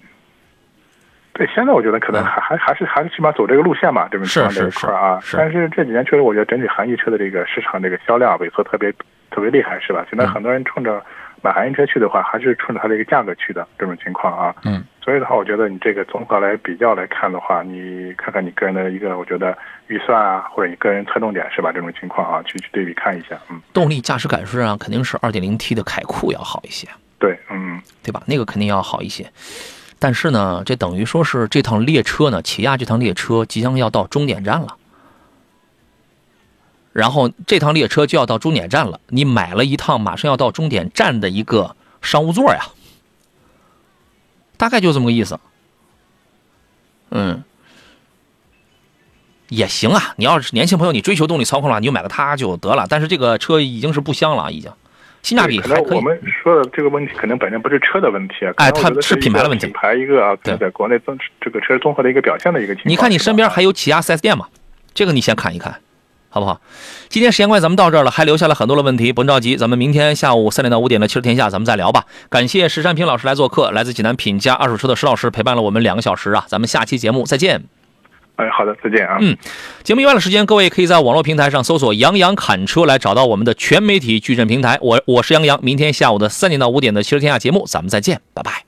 对，现在我觉得可能还还还是还是起码走这个路线嘛，这种情况这一块啊。是是是但是这几年确实，我觉得整体韩系车的这个市场这个销量萎缩特别特别厉害，是吧？现在很多人冲着买韩系车去的话，还是冲着它这个价格去的这种情况啊。嗯。所以的话，我觉得你这个综合来比较来看的话，你看看你个人的一个，我觉得预算啊，或者你个人侧重点是吧？这种情况啊，去去对比看一下，嗯，动力驾驶感受上肯定是 2.0T 的凯酷要好一些，对，嗯，对吧？那个肯定要好一些。但是呢，这等于说是这趟列车呢，起亚这趟列车即将要到终点站了。然后这趟列车就要到终点站了，你买了一趟马上要到终点站的一个商务座呀，大概就这么个意思。嗯，也行啊。你要是年轻朋友，你追求动力操控的话，你就买个它就得了。但是这个车已经是不香了，已经性价比还可以。能我们说的这个问题，可能本身不是车的问题啊，哎它是品牌的问题品牌一个啊，在国内综这个车综合的一个表现的一个情况。你看你身边还有有起亚 4S 店吗？这个你先看一看，好不好？今天时间关系，咱们到这儿了，还留下了很多的问题，甭着急，咱们明天下午三点到五点的《汽车天下》咱们再聊吧。感谢石山平老师来做客，来自济南品家二手车的石老师陪伴了我们两个小时啊，咱们下期节目再见。哎，好的，再见啊。嗯节目以外的时间，各位可以在网络平台上搜索“杨洋侃车”来找到我们的全媒体矩阵平台。我我是杨洋，明天下午的三点到五点的《汽车天下》节目，咱们再见，拜拜。